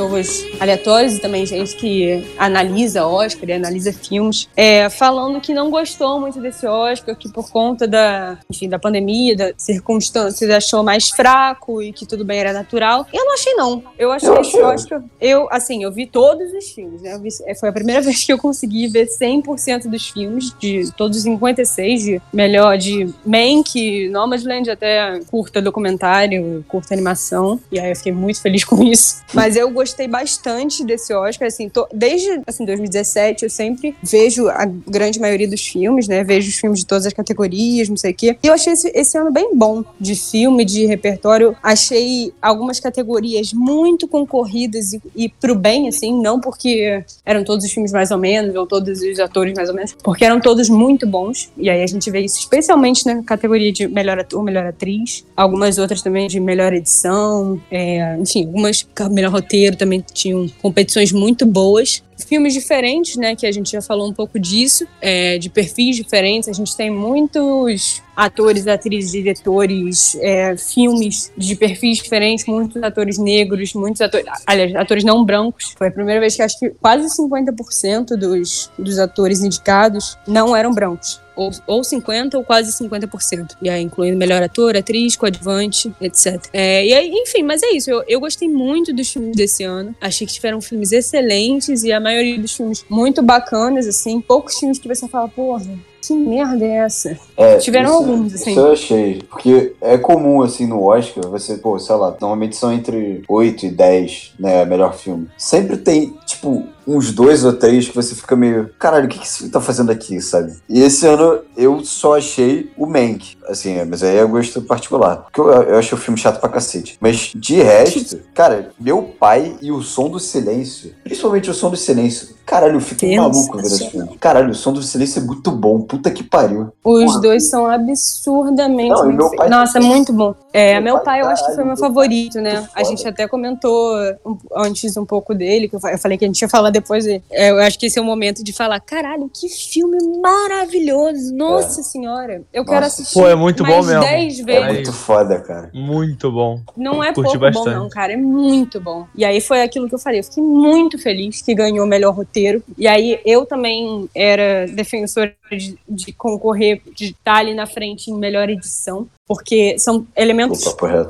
Aí pessoas aleatórias e também gente que analisa Oscar e analisa filmes, é, falando que não gostou muito desse Oscar, que por conta da, enfim, da pandemia, das circunstâncias, achou mais fraco e que tudo bem era natural. Eu não achei, não. Eu achei eu esse Oscar. Eu, assim, eu vi todos os filmes, né? Vi, é, foi a primeira vez que eu consegui ver 100% dos filmes, de todos os 56, de melhor de Mank, Nomadland, até curta documentário, curta animação. E aí eu fiquei muito feliz com isso. Mas eu gostei bastante desse Oscar, assim, tô, desde assim, 2017 eu sempre vejo a grande maioria dos filmes, né? Vejo os filmes de todas as categorias, não sei o quê. E eu achei esse, esse ano bem bom de filme, de repertório. Achei algumas categorias muito concorridas e, e pro bem, assim, não porque eram todos os filmes mais ou menos, ou todos os atores mais ou menos, porque eram todos muito bons. E aí a gente vê isso especialmente na categoria de melhor ator, melhor atriz, algumas outras também de melhor edição, é, enfim, algumas melhor roteiro também tinham competições muito boas filmes diferentes, né? Que a gente já falou um pouco disso, é, de perfis diferentes. A gente tem muitos atores, atrizes, diretores, é, filmes de perfis diferentes, muitos atores negros, muitos atores, aliás, atores não brancos. Foi a primeira vez que acho que quase 50% dos, dos atores indicados não eram brancos. Ou, ou 50% ou quase 50%. E aí, incluindo melhor ator, atriz, coadjuvante, etc. É, e aí, enfim, mas é isso. Eu, eu gostei muito dos filmes desse ano. Achei que tiveram filmes excelentes e a maioria dos filmes muito bacanas, assim. Poucos filmes que você fala, porra, que merda é essa? É, Tiveram isso- alguns, assim. Isso eu achei. Porque é comum, assim, no Oscar, você, pô, sei lá, normalmente são entre 8 e 10, né, melhor filme. Sempre tem, tipo, uns dois ou três que você fica meio, caralho, o que, que esse filme tá fazendo aqui, sabe? E esse ano eu só achei o Mank, assim, é, mas aí é gosto particular. Porque eu, eu achei o filme chato pra cacete. Mas de resto, cara, meu pai e o Som do Silêncio, principalmente o Som do Silêncio, caralho, eu fico maluco vendo esse filme. Caralho, o Som do Silêncio é muito bom, puta que pariu. Os Porra. dois são absurdamente Não, meu pai Nossa, também. muito bom. É, Meu meu pai, pai eu acho que foi meu favorito, né? muito A foda. gente até comentou um- antes um pouco dele, que eu fa- eu falei que a gente ia falar depois. e, é, eu acho que esse é o momento de falar: caralho, que filme maravilhoso! Nossa senhora! Eu quero Nossa. assistir. Pô, é muito mais bom mesmo. 10 É vezes. muito foda, cara. Muito bom. Não é Curti pouco bom, bastante. não, cara. É muito bom. E aí foi aquilo que eu falei. Eu fiquei muito feliz que ganhou o melhor roteiro. E aí eu também era defensora de, de concorrer, de estar ali na frente em melhor edição. Porque são elementos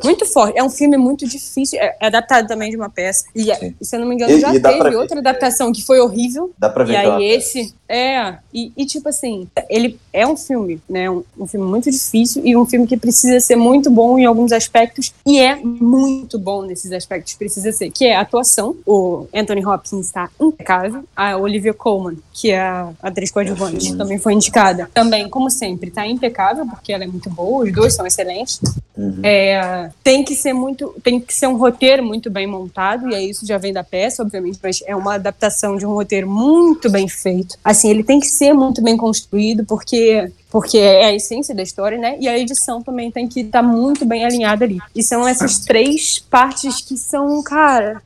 muito fortes. É um filme muito difícil. É é adaptado também de uma peça. E, é- Sim. se eu não me engano, E- já e teve ver, outra adaptação que foi horrível. Dá pra ver E aí esse é e, e, tipo assim ele é um filme né um, um filme muito difícil e um filme que precisa ser muito bom em alguns aspectos e é muito bom nesses aspectos precisa ser que é a atuação o Anthony Hopkins está impecável a Olivia Colman que é a atriz coadjuvante Sim. também foi indicada também como sempre está impecável porque ela é muito boa os dois são excelentes Uhum. é, tem que ser muito, tem que ser um roteiro muito bem montado e aí isso já vem da peça, obviamente, mas é uma adaptação de um roteiro muito bem feito. Assim, ele tem que ser muito bem construído porque porque é a essência da história, né? E a edição também tem que estar muito bem alinhada ali. E são essas três partes que são, cara,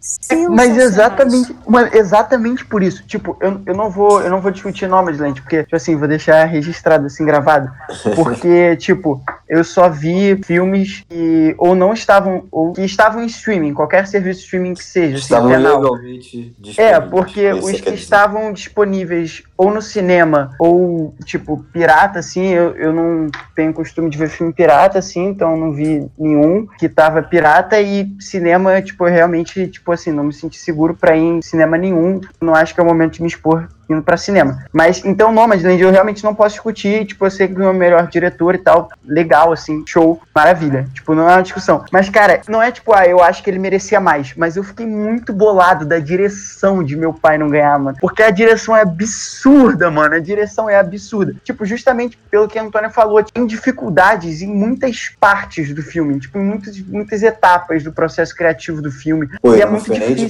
Mas exatamente, mano, exatamente por isso. Tipo, eu, eu não vou, eu não vou discutir Nomadland, porque, tipo assim, vou deixar registrado, assim, gravado. Porque, tipo, eu só vi filmes que ou não estavam, ou que estavam em streaming, qualquer serviço de streaming que seja, assim, Estavam canal. legalmente É, disponíveis. porque Esse os é que quer dizer. estavam disponíveis ou no cinema ou, tipo, pirata, assim, eu, eu não tenho costume de ver filme pirata, assim, então não vi nenhum que tava pirata e cinema, tipo, eu realmente, tipo assim, não me senti seguro pra ir em cinema nenhum, não acho que é o momento de me expor indo pra cinema. Mas, então, Nomadland, eu realmente não posso discutir, tipo, eu sei que é o melhor diretor e tal, legal, assim, show, maravilha, tipo, não é uma discussão. Mas, cara, não é tipo, ah, eu acho que ele merecia mais, mas eu fiquei muito bolado da direção de meu pai não ganhar, mano, porque a direção é absurda, mano, a direção é absurda. Tipo, justamente pelo que a Antônia falou, tem dificuldades em muitas partes do filme, tipo, em muitas, muitas etapas do processo criativo do filme. Pô, e é não muito difícil.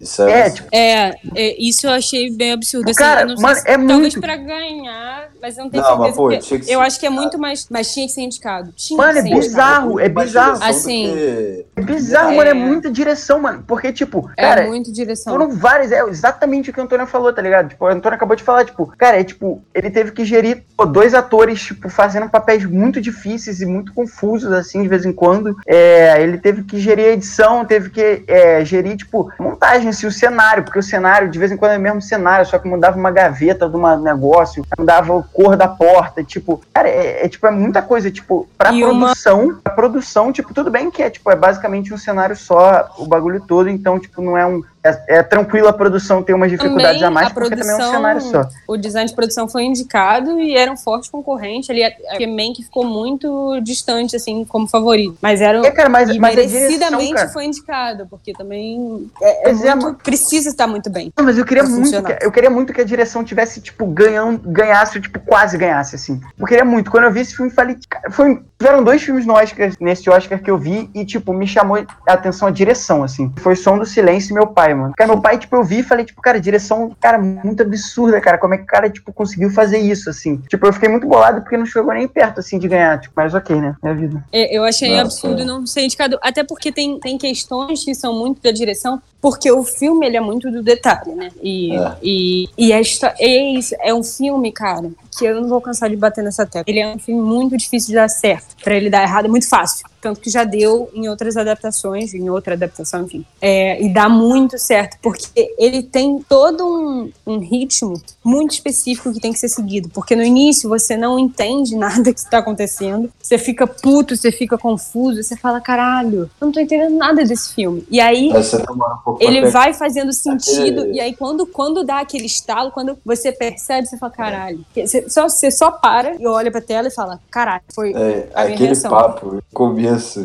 Isso é, É, tipo, É, é, isso eu achei bem absurdo. Assim, Cara, eu não mano, se- é talvez muito- pra ganhar, mas eu não tenho Não, mas, certeza. pô, porque tinha que eu ser acho que é muito mais. Mas tinha que ser indicado. Tinha Mano, que é ser indicado. bizarro, é bizarro. Assim, que- É bizarro, É. mano, é muita direção, mano, porque, tipo, É cara, muito direção. Foram várias, é exatamente o que o Antônio falou, tá ligado? Tipo, o Antônio acabou de falar, tipo, cara, é tipo, ele teve que gerir pô, dois atores, tipo, fazendo papéis muito difíceis e muito confusos, assim, de vez em quando. É, ele teve que gerir a edição, teve que é, gerir, tipo, montagem, assim, o cenário, porque o cenário, de vez em quando, é o mesmo cenário, só que mudava uma gaveta de um negócio, mudava a cor da porta, tipo, cara, é, é, tipo, é muita coisa, tipo, pra E uma- produção, a produção, tipo, tudo bem que é, tipo, é basicamente um cenário só, o bagulho todo, então, tipo, não é um. É, é tranquilo a produção ter umas dificuldades Também a mais, a porque também é um produção- cenário só. O design de produção foi indicado e era um forte concorrente. Ali, porque Mank ficou muito distante, assim, como favorito. Mas era. É, cara, mas, e mas direção, merecidamente cara. foi indicado, porque também é, é é, muito- precisa estar muito bem. Não, mas eu queria muito, funcionar. que, eu queria muito que a direção tivesse, tipo, ganhando, ganhasse, tipo, quase ganhasse, assim. Eu queria muito. Quando eu vi esse filme, falei, cara, foi, tiveram dois filmes no Oscar, nesse Oscar que eu vi, e, tipo, me chamou a atenção a direção, assim. Foi Som do Silêncio e meu pai, mano. Cara, meu pai, tipo, eu vi e falei, tipo, cara, direção, cara, muito absurda, cara. Como é que o cara, tipo, conseguiu fazer isso, assim? Tipo, eu fiquei muito bolado porque não chegou nem perto, assim, de ganhar, tipo, mas ok, né? É a vida. É, Eu achei Nossa, absurdo é. não ser indicado, até porque tem, tem questões que são muito da direção. porque o filme ele é muito do detalhe, né? E, É. e, e é, histó- é isso, é um filme, cara, que eu não vou cansar de bater nessa tecla. Ele é um filme muito difícil de dar certo. Pra ele dar errado é muito fácil. Tanto que já deu em outras adaptações, em outra adaptação, enfim. É, e dá muito certo, porque ele tem todo um, um ritmo muito específico que tem que ser seguido. Porque no início você não entende nada que está acontecendo. Você fica puto, você fica confuso, você fala, caralho, eu não tô entendendo nada desse filme. E aí um ele vai fazendo sentido, Aquele- e aí quando, quando dá aquele estalo, quando você percebe, você fala, caralho. Você só, você só para e olha pra tela e fala, caralho, foi. É, a minha aquele reação. papo,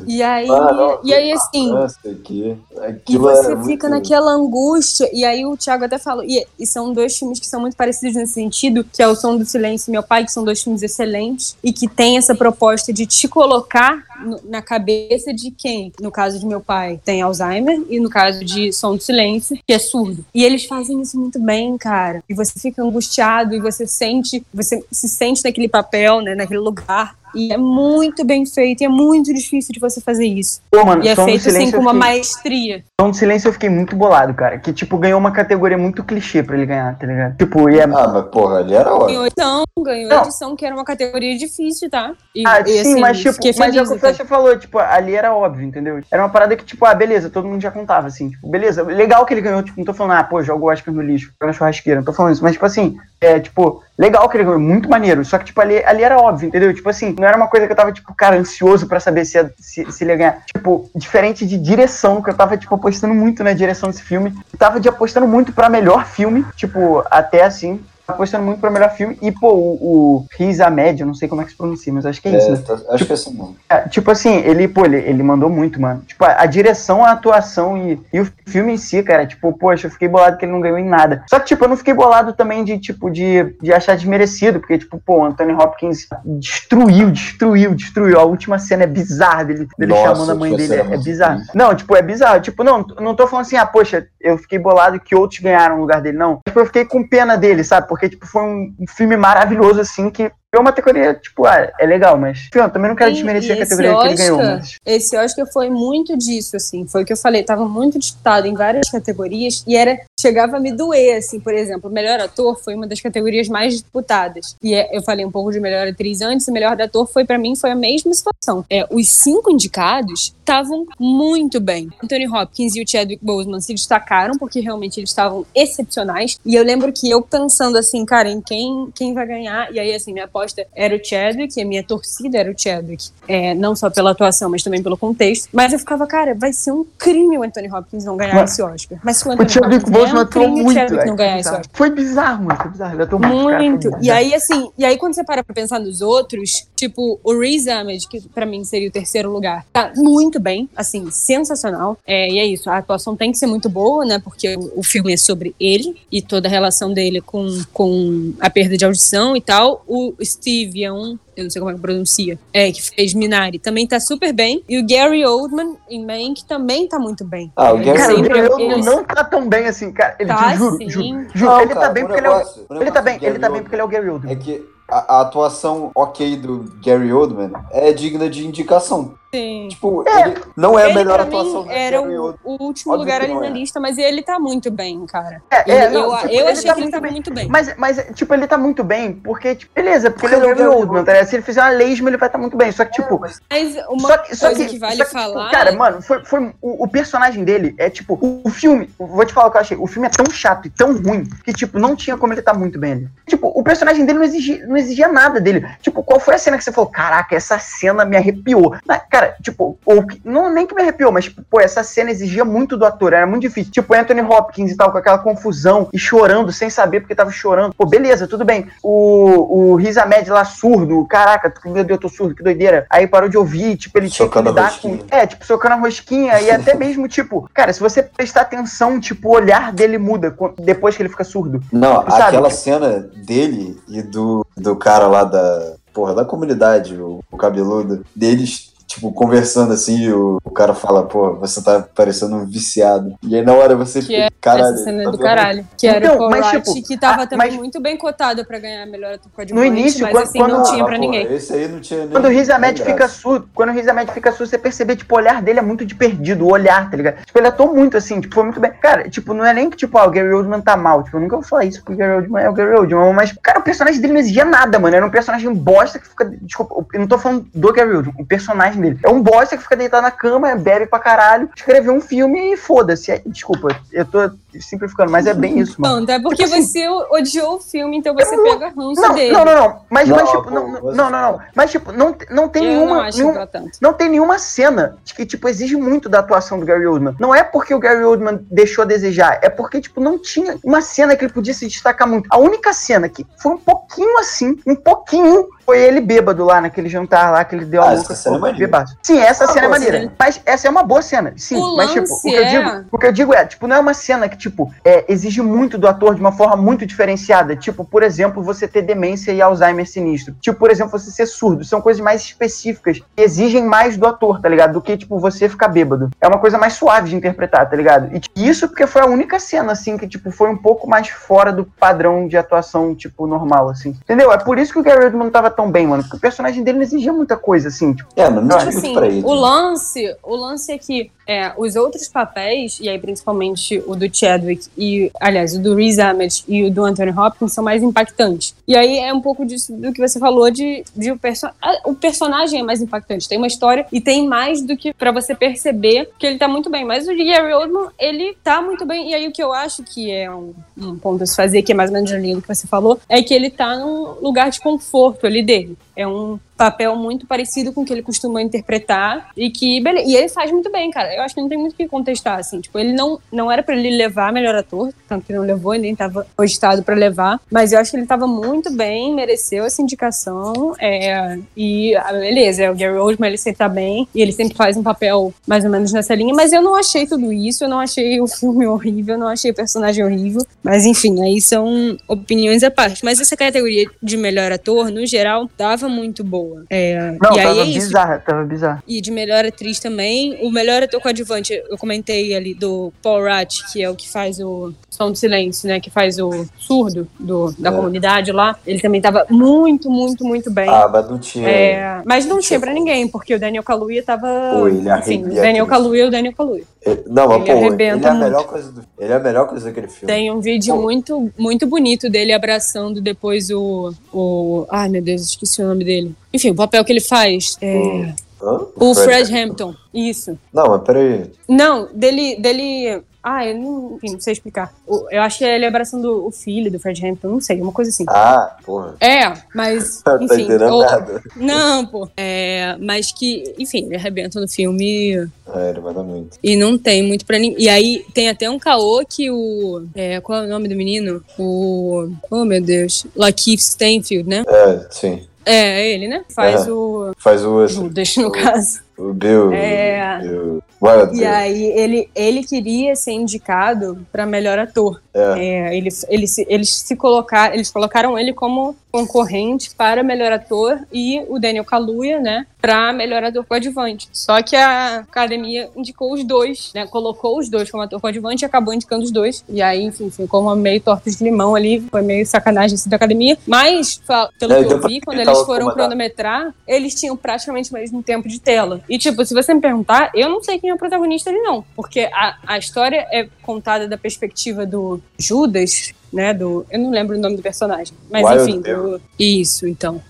E aí, Ah, não, e aí assim, aqui. e você é fica muito- naquela angústia, e aí o Thiago até falou, e, e são dois filmes que são muito parecidos nesse sentido, que é o Som do Silêncio e Meu Pai, que são dois filmes excelentes, e que tem essa proposta de te colocar no- na cabeça de quem, no caso de Meu Pai, tem Alzheimer, e no caso de Som do Silêncio, que é surdo. E eles fazem isso muito bem, cara. E você fica angustiado, e você sente, você se sente naquele papel, né, naquele lugar. E é muito bem feito, e é muito difícil de você fazer isso. Pô, mano, E é feito assim com uma fiquei- maestria. Som do Silêncio eu fiquei muito bolado, cara. Que, tipo, ganhou uma categoria muito clichê pra ele ganhar, tá ligado? Tipo, e é. Ah, mas porra, ali era óbvio. Ganhou edição, ganhou Não. edição, que era uma categoria difícil, tá? E, Ah, e, sim, assim, mas tipo, fiquei mas é o feliz que o. Flecha falou, tipo, ali era óbvio, entendeu? Era uma parada que, tipo, ah, beleza, todo mundo já contava, assim, tipo, beleza, legal que ele ganhou, tipo, não tô falando, ah, pô, joga o Oscar no lixo, na churrasqueira, não tô falando isso, mas, tipo assim, é, tipo, legal que ele ganhou, muito maneiro, só que, tipo, ali, ali era óbvio, entendeu? Tipo assim, não era uma coisa que eu tava, tipo, cara, ansioso pra saber se, se, se ele ia ganhar. Tipo, diferente de direção, que eu tava, tipo, apostando muito na direção desse filme, eu tava de apostando muito pra melhor filme, tipo, até assim, apostando muito pra melhor filme, e, pô, o, o Riz Ahmed, eu não sei como é que se pronuncia, mas acho que é isso, É, né? tá- acho que é assim mesmo. É, tipo assim, ele, pô, ele, ele mandou muito, mano. Tipo, a, a direção, a atuação e, e o filme em si, cara, tipo, poxa, eu fiquei bolado que ele não ganhou em nada. Só que, tipo, eu não fiquei bolado também de, tipo, de, de achar desmerecido, porque, tipo, pô, o Anthony Hopkins destruiu, destruiu, destruiu. A última cena é bizarra dele, dele Nossa, chamando a mãe dele. É, é bizarro. Não, tipo, é bizarro. Tipo, não, não tô falando assim, ah, poxa, eu fiquei bolado que outros ganharam no lugar dele, não. Tipo, eu fiquei com pena dele, sabe? Porque, tipo, foi um, um filme maravilhoso, assim, que é uma categoria, tipo, ah, é legal, mas, enfim, eu também não quero E- desmerecer a categoria que ele ganhou, Oscar- mas... Esse Oscar foi muito disso, assim. Foi o que eu falei, tava muito disputado em várias categorias e era chegava a me doer, assim, por exemplo, melhor ator foi uma das categorias mais disputadas. E é- eu falei um pouco de melhor atriz antes, e melhor ator foi para mim foi a mesma situação. É, os cinco indicados estavam muito bem. Anthony Hopkins e o Chadwick Boseman se destacaram porque realmente eles estavam excepcionais. E eu lembro que eu pensando assim, cara, em quem quem vai ganhar? E aí assim, minha era o Chadwick, a minha torcida era o Chadwick. É, não só pela atuação, mas também pelo contexto. Mas eu ficava, cara, vai ser um crime o Anthony Hopkins não ganhar Mas- esse Oscar. Mas se o O Anthony Chadwick Hopkins ganhar, é um crime o muito, Chadwick velho. não Foi ganhar esse. Oscar. Foi bizarro, mano. Foi bizarro. Ele atuou muito. E aí, assim, e aí quando você para pra pensar nos outros, tipo, o Riz Ahmed, que pra mim seria o terceiro lugar, tá muito bem, assim, sensacional. É, e é isso, a atuação tem que ser muito boa, né? Porque o, o filme é sobre ele e toda a relação dele com, com a perda de audição e tal. O Steve é um. Eu não sei como é que pronuncia. É, que fez Minari, também tá super bem. E o Gary Oldman, em Mank, também tá muito bem. Ah, o Gary Cara, o Gary Oldman ele- não tá tão bem assim, cara. Ele, Tá, juro, sim. juro, juro. Não, ele cara, tá bem porque ele é o... negócio- Ele negócio tá bem, ele Gary tá bem Oldman porque ele é o Gary Oldman. É que a, a atuação ok do Gary Oldman é digna de indicação. Sim. Tipo, É. ele não é a ele, melhor pra mim, atuação do era o, Oldman. o último Óbvio lugar ali na é. lista, mas ele tá muito bem, cara. É, Ele- é, não, eu tipo, eu ele achei tá que ele tava bem. muito bem. Mas, mas, tipo, ele tá muito bem, porque, tipo, beleza, porque, Porque ele é o ele é o Gary Oldman, tá? Se ele fizer uma lesma, ele vai estar muito bem. Só que, tipo, mas- uma só que, só coisa que, que, vale só que, tipo, falar. cara, mano, foi, foi o, o personagem dele é tipo, o, o filme, vou te falar o que eu achei, o filme é tão chato e tão ruim que, tipo, não tinha como ele tá muito bem ali. Tipo, o personagem dele não exigia, não exigia nada dele. Tipo, qual foi a cena que você falou, caraca, essa cena me arrepiou? Cara, tipo, ou, não nem que me arrepiou, mas, tipo, pô, essa cena exigia muito do ator, era muito difícil. Tipo, Anthony Hopkins e tal, com aquela confusão e chorando, sem saber porque tava chorando. Pô, beleza, tudo bem. O, o Riz Ahmed lá surdo, caraca, meu Deus, eu tô surdo, que doideira. Aí parou de ouvir, tipo, ele tinha que Socando lidar com. É, tipo, socando a rosquinha e até mesmo, tipo, cara, se você prestar atenção, tipo, o olhar dele muda depois que ele fica surdo. Não, Sabe? aquela cena dele e do, do cara lá da. Porra, da comunidade, o, o cabeludo, deles tipo, conversando assim, e o, o cara fala, pô, você tá parecendo um viciado. E aí na hora você Que fica, é caralho. essa cena tá do caralho. Que era Então, o Paul mas, tipo, que tava ah, também mas- muito bem cotado pra ganhar melhor ator coadjuvante, início, mas quando- assim, não quando- tinha Ah, pra ninguém. Esse aí não tinha nem. Quando o Riz Ahmed nem fica surdo, quando o Riz Ahmed fica surdo, você percebe, tipo, o olhar dele é muito de perdido, o olhar, tá ligado? Tipo, ele atuou muito assim, tipo, foi muito bem. Cara, tipo, não é nem que, tipo, ah, o Gary Oldman tá mal, tipo, eu nunca vou falar isso porque o Gary Oldman é o Gary Oldman, mas, cara, o personagem dele não exigia nada, mano, era um personagem bosta que fica, desculpa, eu não tô falando do Gary Oldman, o personagem dele. É um bosta que fica deitado na cama, bebe pra caralho, escreveu um filme e foda-se. É, Desculpa, eu tô simplificando, mas é bem isso, mano. Não, é porque Tipo assim- você odiou o filme, então você pega ranço Não, dele. não, não, não. Mas, Não, mas tipo, não, não, você- não, não, não. Mas, tipo, não, não tem Eu nenhuma. não acho nenhum- tanto. não tem nenhuma cena que, tipo, exige muito da atuação do Gary Oldman. Não é porque o Gary Oldman deixou a desejar, é porque, tipo, não tinha uma cena que ele podia se destacar muito. A única cena que foi um pouquinho assim, um pouquinho, foi ele bêbado lá naquele jantar lá que ele deu Ah, a essa louca. cena é. Sim, essa Ah, cena é maneira. sim. Mas essa é uma boa cena. Sim, O mas, tipo, o que, eu é- digo, o que eu digo é, tipo, não é uma cena que, tipo, é, exige muito do ator de uma forma muito diferenciada. Tipo, por exemplo, você ter demência e Alzheimer sinistro. Tipo, por exemplo, você ser surdo. São coisas mais específicas que exigem mais do ator, tá ligado? Do que, tipo, você ficar bêbado. É uma coisa mais suave de interpretar, tá ligado? E tipo, isso porque foi a única cena, assim, que, tipo, foi um pouco mais fora do padrão de atuação, tipo, normal, assim. Entendeu? É por isso que o Gary Oldman não tava tão bem, mano. Porque o personagem dele não exigia muita coisa, assim, tipo. É, mas não Tipo tinha Tipo muito assim, pra ele. o lance, o lance é que é, os outros papéis, e aí principalmente o do Chadwick e, aliás, o do Riz Ahmed e o do Anthony Hopkins são mais impactantes. E aí é um pouco disso do que você falou de, de o, perso o personagem é mais impactante, tem uma história e tem mais do que pra você perceber que ele tá muito bem. Mas o Gary Oldman, ele tá muito bem. E aí o que eu acho que é um, um ponto a se fazer, que é mais ou menos a linha do que você falou, é que ele tá num lugar de conforto ali dele. É um papel muito parecido com o que ele costuma interpretar e que beleza. e ele faz muito bem, cara. Eu acho que não tem muito o que contestar assim, tipo, ele não não era pra ele levar melhor ator, tanto que não levou, ele nem tava cogitado pra levar, mas eu acho que ele tava muito bem, mereceu essa indicação, é, e ah, beleza, é o Gary Oldman, ele sempre tá bem e ele sempre faz um papel mais ou menos nessa linha, mas eu não achei tudo isso, eu não achei o filme horrível, eu não achei o personagem horrível, mas enfim, aí são opiniões à parte, mas essa categoria de melhor ator, no geral, tava muito boa. É, Não, e aí tava é isso, bizarro, tava bizarro. e de melhor atriz também. O melhor ator coadjuvante, eu comentei ali do Paul Rudd, que é o que faz o Som do Silêncio, né? Que faz o surdo do, da É. comunidade lá. Ele também tava muito, muito, muito bem. Ah, mas não tinha. É, mas não tinha pra ninguém, porque o Daniel Kaluuya tava. Pô, ele arrebenta o Daniel. Kaluuya é o Daniel Kaluuya. Ele- Não, mas Ele pô, ele é a melhor coisa do. Ele é a melhor coisa daquele filme. Tem um vídeo Pô. muito, muito bonito dele abraçando depois o, o. Ai, meu Deus, esqueci o nome dele. Enfim, o papel que ele faz. é, Hã? o Fred Hampton. Isso. Não, mas peraí. Não, dele. dele ah, eu não, enfim, não sei explicar. O- Eu acho que é ele abraçando o filho do Fred Hampton, não sei, uma coisa assim. Ah, porra. É, mas. tá Enfim. entendendo ou- nada. não, pô. É, mas que, enfim, ele arrebenta no filme É, ele manda muito. e não tem muito pra ninguém. E aí tem até um caô que o. É, qual é o nome do menino? O. Oh, meu Deus. Lakeith Stanfield, né? É, sim. É, é ele, né? Faz É. o. Faz o. Judas, no o- caso. O Bill. É. What? E aí ele, ele queria ser indicado pra melhor ator. É. É, ele, ele eles se colocaram, eles colocaram ele como concorrente para melhor ator e o Daniel Kaluuya, né, para melhor ator coadjuvante. Só que a academia indicou os dois, né, colocou os dois como ator coadjuvante e acabou indicando os dois. E aí, enfim, ficou uma meio torta de limão ali, foi meio sacanagem assim, da academia. Mas, pelo É, que eu vi, quando eles foram cronometrar, eles tinham praticamente o mesmo tempo de tela. E, tipo, se você me perguntar, eu não sei quem é o protagonista ali, não. Porque a, a história é contada da perspectiva do Judas, né? Do. Eu não lembro o nome do personagem. Mas, Wild enfim, do. Isso, então.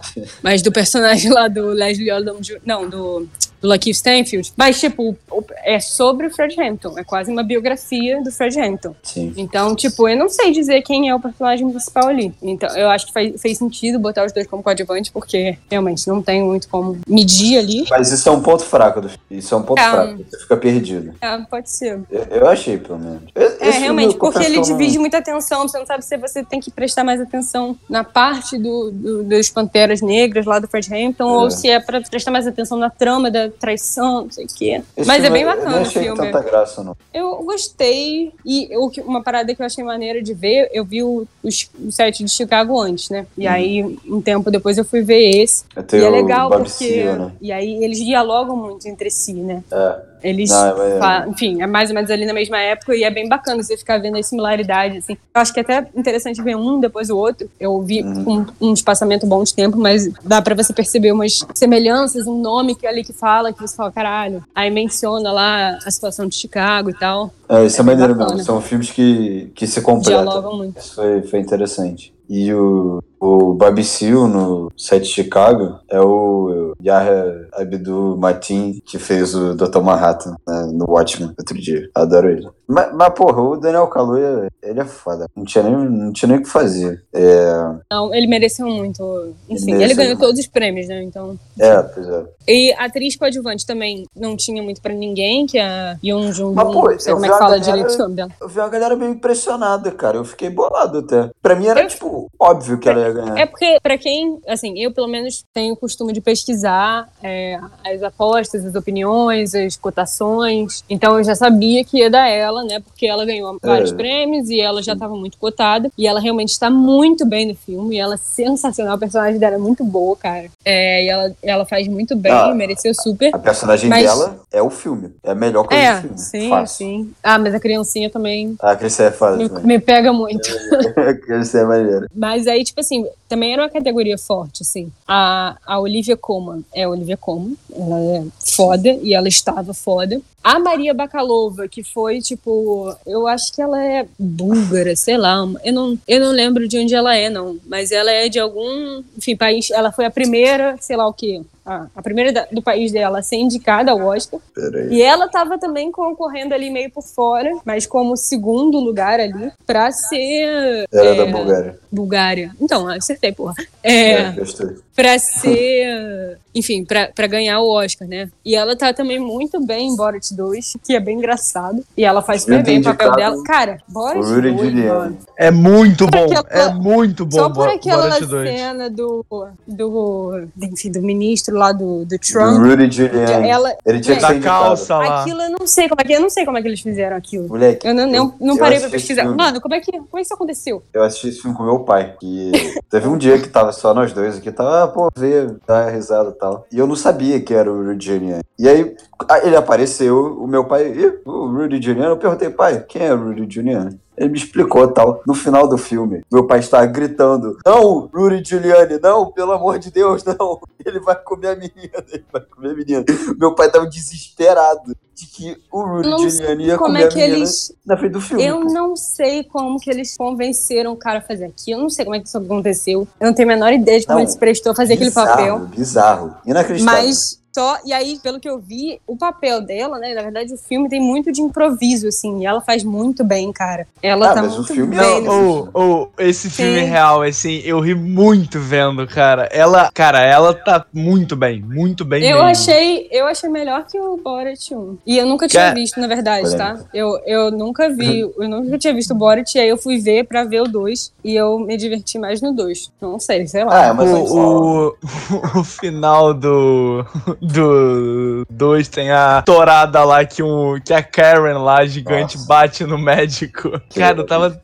Mas do personagem lá do Leslie Odom Jr. Não, do. Do Lakeith Stanfield. Mas, tipo, é sobre o Fred Hampton. É quase uma biografia do Fred Hampton. Sim. Então, tipo, eu não sei dizer quem é o personagem principal ali. Então, eu acho que faz, fez sentido botar os dois como coadjuvante, porque realmente não tem muito como medir ali. Mas isso é um ponto fraco do. Isso é um ponto É, fraco. Você fica perdido. É, pode ser. Eu, eu achei, pelo menos. É, realmente, porque ele divide muita atenção. Você não sabe se você tem que prestar mais atenção na parte do, do- dos Panteras Negras lá do Fred Hampton, É. ou se é pra prestar mais atenção na trama da, traição, não sei o quê. Esse Mas é bem eu bacana não o achei filme. tanta graça, não. Eu gostei. E o que- uma parada que eu achei maneira de ver, eu vi o, o set de Chicago antes, né? E aí, um tempo depois, eu fui ver esse. Tem e é o legal porque. Né? E aí eles dialogam muito entre si, né? É. Eles. Não, é- fa- Enfim, é mais ou menos ali na mesma época e é bem bacana você ficar vendo as similaridades, assim. Eu acho que é até interessante ver um depois o outro. Eu vi Uhum. com um espaçamento bom de tempo, mas dá pra você perceber umas semelhanças, um nome que é ali que fala, que você fala, caralho. Aí menciona lá a situação de Chicago e tal. É, isso é, É maneiro mesmo. São filmes que, que se completam. Dialogam muito. Isso foi, foi interessante. E o, o Seale no set de Chicago é o Yahya Abdul Mateen, que fez o Dr. Manhattan né, no Watchmen outro dia. Adoro ele. Mas, mas, porra, o Daniel Kaluuya, ele é foda. Não tinha nem, não tinha nem o que fazer. É, Não, ele mereceu muito. Enfim, ele, mereceu ganhou demais. todos os prêmios, né? Então. é pois é. E a atriz coadjuvante também não tinha muito pra ninguém, que é a Yoon Jung. Mas, pô, Não sei eu como vi é que fala galera- direito. Eu vi uma galera meio impressionada, cara. Eu fiquei bolado até. Pra mim era, tipo, óbvio que ela ia ganhar. É porque, pra quem, assim, eu pelo menos tenho o costume de pesquisar é, as apostas, as opiniões, as cotações. Então eu já sabia que ia dar ela, né? Porque ela ganhou vários É. prêmios e ela já estava muito cotada. E ela realmente está muito bem no filme. E ela é sensacional. A personagem dela é muito boa, cara. É, e ela, ela faz muito bem, Ah. mereceu super. A personagem Mas- dela é o filme. É a melhor coisa É, do filme. sim, Fácil. sim. Ah, mas a criancinha também A Cris é foda me, também. me pega muito. A Cris é maneira. Mas aí, tipo assim, também era uma categoria forte, assim. A, a Olivia Colman é a Olivia Colman, ela é foda e ela estava foda. A Maria Bakalova, que foi, tipo, eu acho que ela é búlgara, sei lá, eu não, eu não lembro de onde ela é, não. Mas ela é de algum, enfim, país, ela foi a primeira, sei lá o quê, a, a primeira da- do país dela a ser indicada ao Oscar. Peraí. E ela tava também concorrendo ali meio por fora, mas como segundo lugar ali, pra ser Era é, da Bulgária. Bulgária. Então, acertei, porra. É, É, gostei. Pra ser, enfim, pra, pra ganhar o Oscar, né? E ela tá também muito bem em Borat 2, que é bem engraçado. E ela faz super Eu bem o papel dela. Cara, Borat o Rudy 2, Giuliani. mano. É muito Por bom. aquela- É muito bom. Só por aquela Borat 2. cena do, do, enfim, do ministro lá do, do Do Trump. Rudy Giuliani. Ela, Ele tinha que Da calça lá. aquilo eu não sei como é que eu não sei como é que eles fizeram aquilo. Moleque. Eu não, não, não eu parei pra pesquisar. Mano, como é que como é que isso aconteceu? Eu assisti esse filme com meu pai. Que teve um dia que tava só nós dois aqui. Tava, pô, ver, dar risada e tal. E eu não sabia que era o Rudy Giuliani. E aí, aí ele apareceu, o meu pai, o Rudy Giuliani. Eu perguntei, pai, quem é o Rudy Giuliani? Ele me explicou tal. No final do filme, meu pai estava gritando: Não, Rudy Giuliani, não, pelo amor de Deus, não. Ele vai comer a menina, ele vai comer a menina. Meu pai tava desesperado de que o Rudy não Giuliani ia Como comer é a menina eles na frente do filme. Eu pô. não sei como que eles convenceram o cara a fazer aquilo. Eu não sei como é que isso aconteceu. Eu não tenho a menor ideia de como Não, ele se prestou a fazer aquele bizarro, papel. Bizarro. Inacreditável. Mas só. E aí, pelo que eu vi, o papel dela, né? Na verdade, o filme tem muito de improviso, assim. E ela faz muito bem, cara. Ela Ah, tá mas o muito filme bem. não, nesse- ou- esse filme Sim. real, assim, eu ri muito vendo, cara. Ela, cara, ela tá muito bem, muito bem Eu mesmo. achei, eu achei melhor que o Borat 1. E eu nunca tinha Cara- visto, na verdade, tá? Eu, eu nunca vi, eu nunca tinha visto o Borat, e aí eu fui ver pra ver o 2. E eu me diverti mais no 2. Não sei, sei lá. Ah, é, mas O, o, o final do do 2 tem a torada lá que, um, que a Karen lá, gigante, Nossa. bate no médico. Cara, eu tava.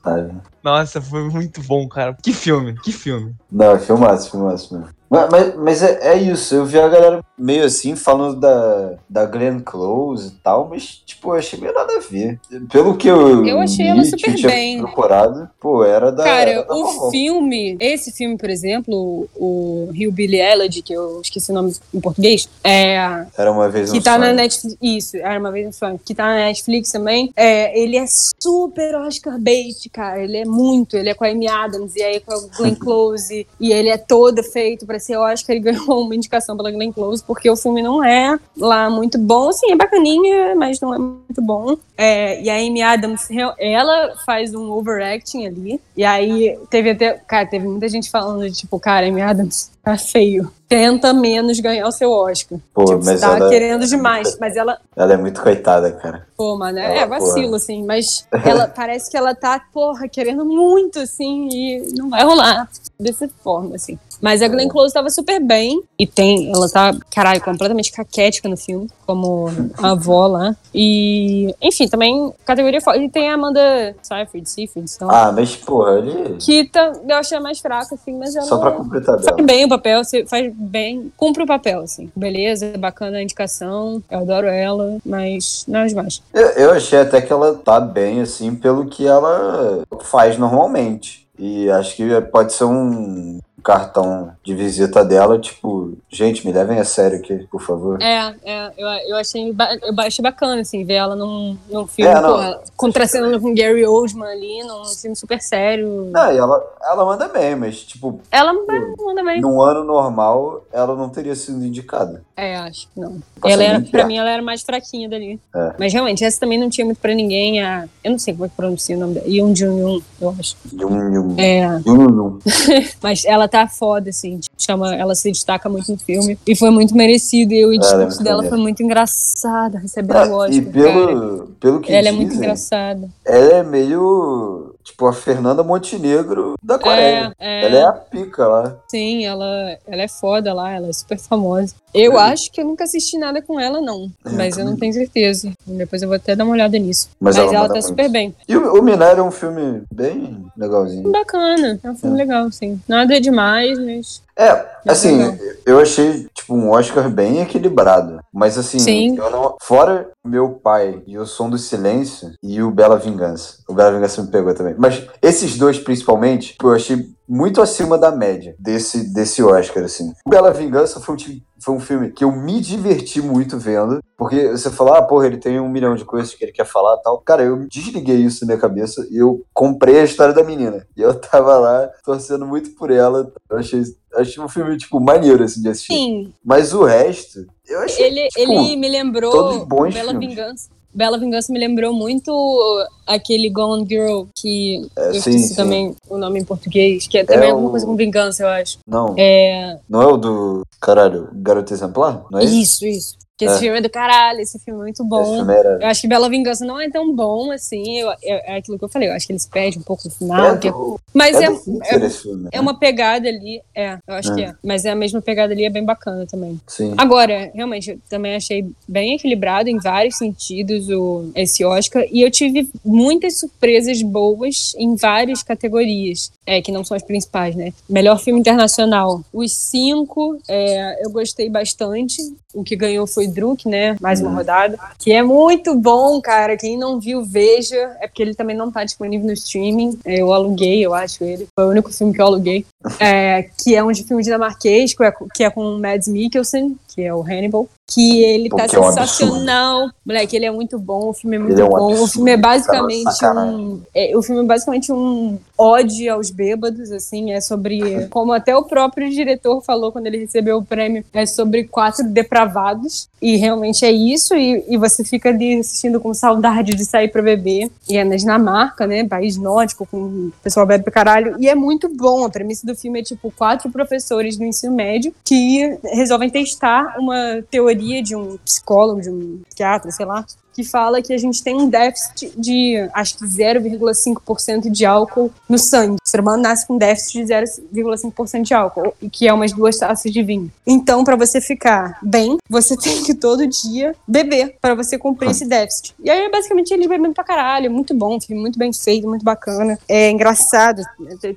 Nossa, foi muito bom, cara. Que filme, que filme. Não, filmaço, filmaço mesmo. Mas, mas, mas é, é isso, eu vi a galera meio assim falando da, da Glenn Close e tal, mas tipo, eu achei meio nada a ver. Pelo que eu. Eu achei li, ela super eu tinha bem. procurado, pô, era da. Cara, era da o vovó. filme, esse filme, por exemplo, o Rio Billy Elegy, que eu esqueci o nome em português, é, Era uma vez que um tá na sonho. Netflix, isso, era uma vez um sonho, que tá na Netflix também, é, ele é super Oscar bait, cara, ele é muito, ele é com a Amy Adams, e aí com a Glenn Close, e ele é todo feito pra ser Oscar, ele ganhou uma indicação pela Glenn Close, porque o filme não é lá muito bom, assim, é bacaninha, mas não é muito bom, é, e a Amy Adams, ela faz um overacting ali, e aí teve até, cara, teve muita gente falando tipo, cara, Amy Adams Tá feio. Tenta menos ganhar o seu Oscar. Pô, tipo, mas tá ela- querendo demais. Mas ela, Ela é muito coitada, cara. pô, mano, Ela, é vacilo, assim. Mas ela parece que ela tá, porra, querendo muito, assim, e não vai rolar dessa forma, assim. Mas a Glenn Close tava super bem. E tem, ela tá, caralho, completamente caquética no filme, como a avó lá. E, enfim, também categoria forte. E tem a Amanda Seyfried, Seyfried, então, Ah, mas, porra, ele. que tá, eu achei mais fraca, assim, mas ela Só pra completar dela. bem o papel, você faz bem, cumpre o papel, assim. Beleza, bacana a indicação, eu adoro ela, mas nada demais. Eu, eu achei até que ela tá bem, assim, pelo que ela faz normalmente. E acho que pode ser um cartão de visita dela, tipo, gente, me levem a sério aqui, por favor. É, é eu, eu, achei, eu achei bacana, assim, ver ela num, num filme, É, porra, contracenando com Gary Oldman ali, num filme super sério. Não, e ela, ela manda bem, mas, tipo, Ela manda bem. num ano normal, ela não teria sido indicada. É, acho que não. Ela era, pra mim, ela era mais fraquinha dali. É. Mas realmente, essa também não tinha muito pra ninguém. A, eu não sei como é que pronuncia o nome dela. Yoon Jun Yoon, eu acho. Yum, yum. É, Yum, yum. Mas ela tá foda, assim, tipo, chama, ela se destaca muito no filme. E foi muito merecido. E o Ela é discurso dela foi muito engraçado, recebendo Ah, o Oscar. e cara. pelo, pelo que Ela é dizem, muito engraçada. ela é meio, tipo, a Fernanda Montenegro da Coreia. É, é, Ela é a pica lá. sim, ela, ela é foda lá, ela é super famosa. Eu É. acho que eu nunca assisti nada com ela, não. É, Mas eu não tenho certeza. Depois eu vou até dar uma olhada nisso. Mas Mas, ela ela, tá super bem. E o, o Minério é um filme bem legalzinho. Bacana, é um filme legal, sim. Nada demais, mas. É, assim, eu achei, tipo, um Oscar bem equilibrado. Mas, assim, Sim. eu não- fora Meu Pai e O Som do Silêncio e o Bela Vingança. O Bela Vingança me pegou também. Mas esses dois, principalmente, tipo, eu achei muito acima da média desse, desse Oscar, assim. O Bela Vingança foi um, foi um filme que eu me diverti muito vendo. Porque você fala, ah, porra, ele tem um milhão de coisas que ele quer falar e tal. Cara, eu desliguei isso na minha cabeça e eu comprei a história da menina. E eu tava lá torcendo muito por ela. Eu achei, achei um filme, tipo, maneiro, assim, de assistir. Sim, Mas o resto, eu achei. ele, tipo, ele me lembrou. todos bons Bela filmes. Vingança. Bela Vingança me lembrou muito aquele Gone Girl, que É, eu sim, esqueci sim. também o nome em português, que é também É alguma o- coisa com vingança, eu acho. Não, É. não é o do. Caralho, Garoto Exemplar? Não é isso? Isso, isso. Que esse É. filme é do caralho, esse filme é muito bom. era. Eu acho que Bela Vingança não é tão bom assim. eu- é, é aquilo que eu falei. Eu acho que eles perdem um pouco no final. É que é- mas é é, esse filme. é né? uma pegada ali. É, eu acho É. que é. Mas é a mesma pegada ali, é bem bacana também. Sim. Agora, realmente, eu também achei bem equilibrado em vários sentidos o, esse Oscar. E eu tive muitas surpresas boas em várias categorias. É, que não são as principais, né? Melhor filme internacional. Os cinco, é, eu gostei bastante. O que ganhou foi Druk, né? Mais uma Uhum. rodada. Que é muito bom, cara. Quem não viu, veja. É porque ele também não tá disponível no streaming. É, Eu aluguei, eu acho ele. Foi o único filme que eu aluguei. É, que é um de filme dinamarquês, que é, que é com o Mads Mikkelsen, que é o Hannibal. Que ele Pô, tá que é um sensacional. Moleque, ele é muito bom. O filme é muito Ele é um bom. o absurdo, filme é cara, basicamente sacanagem. um. é, o filme é basicamente um ode aos bêbados, assim. É sobre. Como até o próprio diretor falou quando ele recebeu o prêmio, é sobre quatro depravados. E realmente é isso. E, e você fica ali assistindo com saudade de sair pra beber. E é na Dinamarca, né? País nórdico, com o pessoal bebe pra caralho. E é muito bom. A premissa do filme é tipo quatro professores do ensino médio que resolvem testar uma teoria de um psicólogo, de um psiquiatra, sei lá, que fala que a gente tem um déficit de, acho que 0,5% de álcool no sangue. O ser humano nasce com déficit de 0,5% de álcool, que é umas duas taças de vinho. Então, para você ficar bem, você tem que todo dia beber para você cumprir esse déficit. E aí, basicamente, eles bebendo pra caralho. Muito bom, muito bem feito, muito bacana. É engraçado,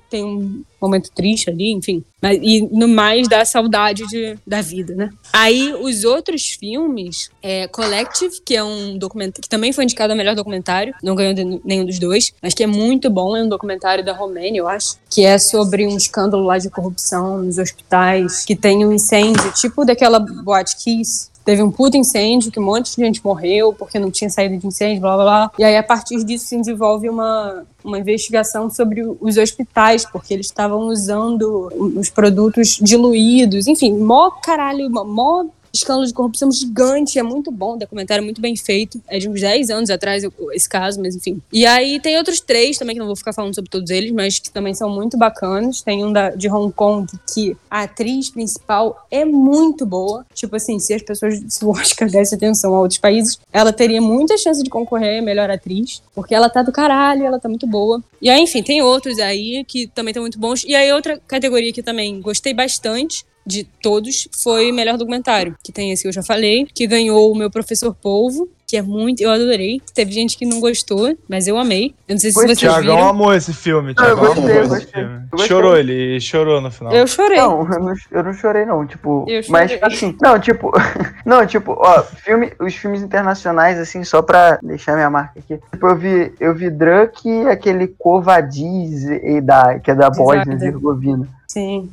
tem um momento triste ali, enfim. Mas, e no mais dá saudade de, da vida, né? Aí os outros filmes, é, Collective, que é um documentário que também foi indicado a melhor documentário, não ganhou nenhum dos dois, mas que é muito bom, é um documentário da Romênia, eu acho, que é sobre um escândalo lá de corrupção nos hospitais, que tem um incêndio, tipo daquela boate Kiss, Teve um puto incêndio, que um monte de gente morreu porque não tinha saída de incêndio, blá blá blá. E aí, a partir disso, se desenvolve uma, uma investigação sobre os hospitais, porque eles estavam usando os produtos diluídos. Enfim, mó caralho, mó- escândalo de corrupção gigante, é muito bom, o documentário é muito bem feito. É de uns 10 anos atrás esse caso, mas enfim. E aí tem outros três também, que não vou ficar falando sobre todos eles, mas que também são muito bacanas. Tem um da, de Hong Kong que a atriz principal é muito boa. Tipo assim, se as pessoas, se o Oscar desse atenção a outros países, ela teria muita chance de concorrer a melhor atriz, porque ela tá do caralho, ela tá muito boa. E aí, enfim, tem outros aí que também estão muito bons. E aí, outra categoria que também gostei bastante de todos foi melhor documentário, que tem esse que eu já falei, que ganhou o meu professor Polvo, que é muito. Eu adorei. Teve gente que não gostou, mas eu amei. Eu não sei se Pois, vocês Thiagão viram. amou esse filme. Não, eu Thiagão gostei, amou gostei. gostei. Chorou, ele chorou no final. Eu chorei. Não, eu não, eu não chorei, não. Tipo, Eu mas chorei. assim, não, tipo, não, tipo, ó, filme, os filmes internacionais, assim, só pra deixar minha marca aqui. Tipo, eu vi, eu vi Drunk e aquele Covadiz, e da, que é da Bósnia e. Herzegovina. Sim.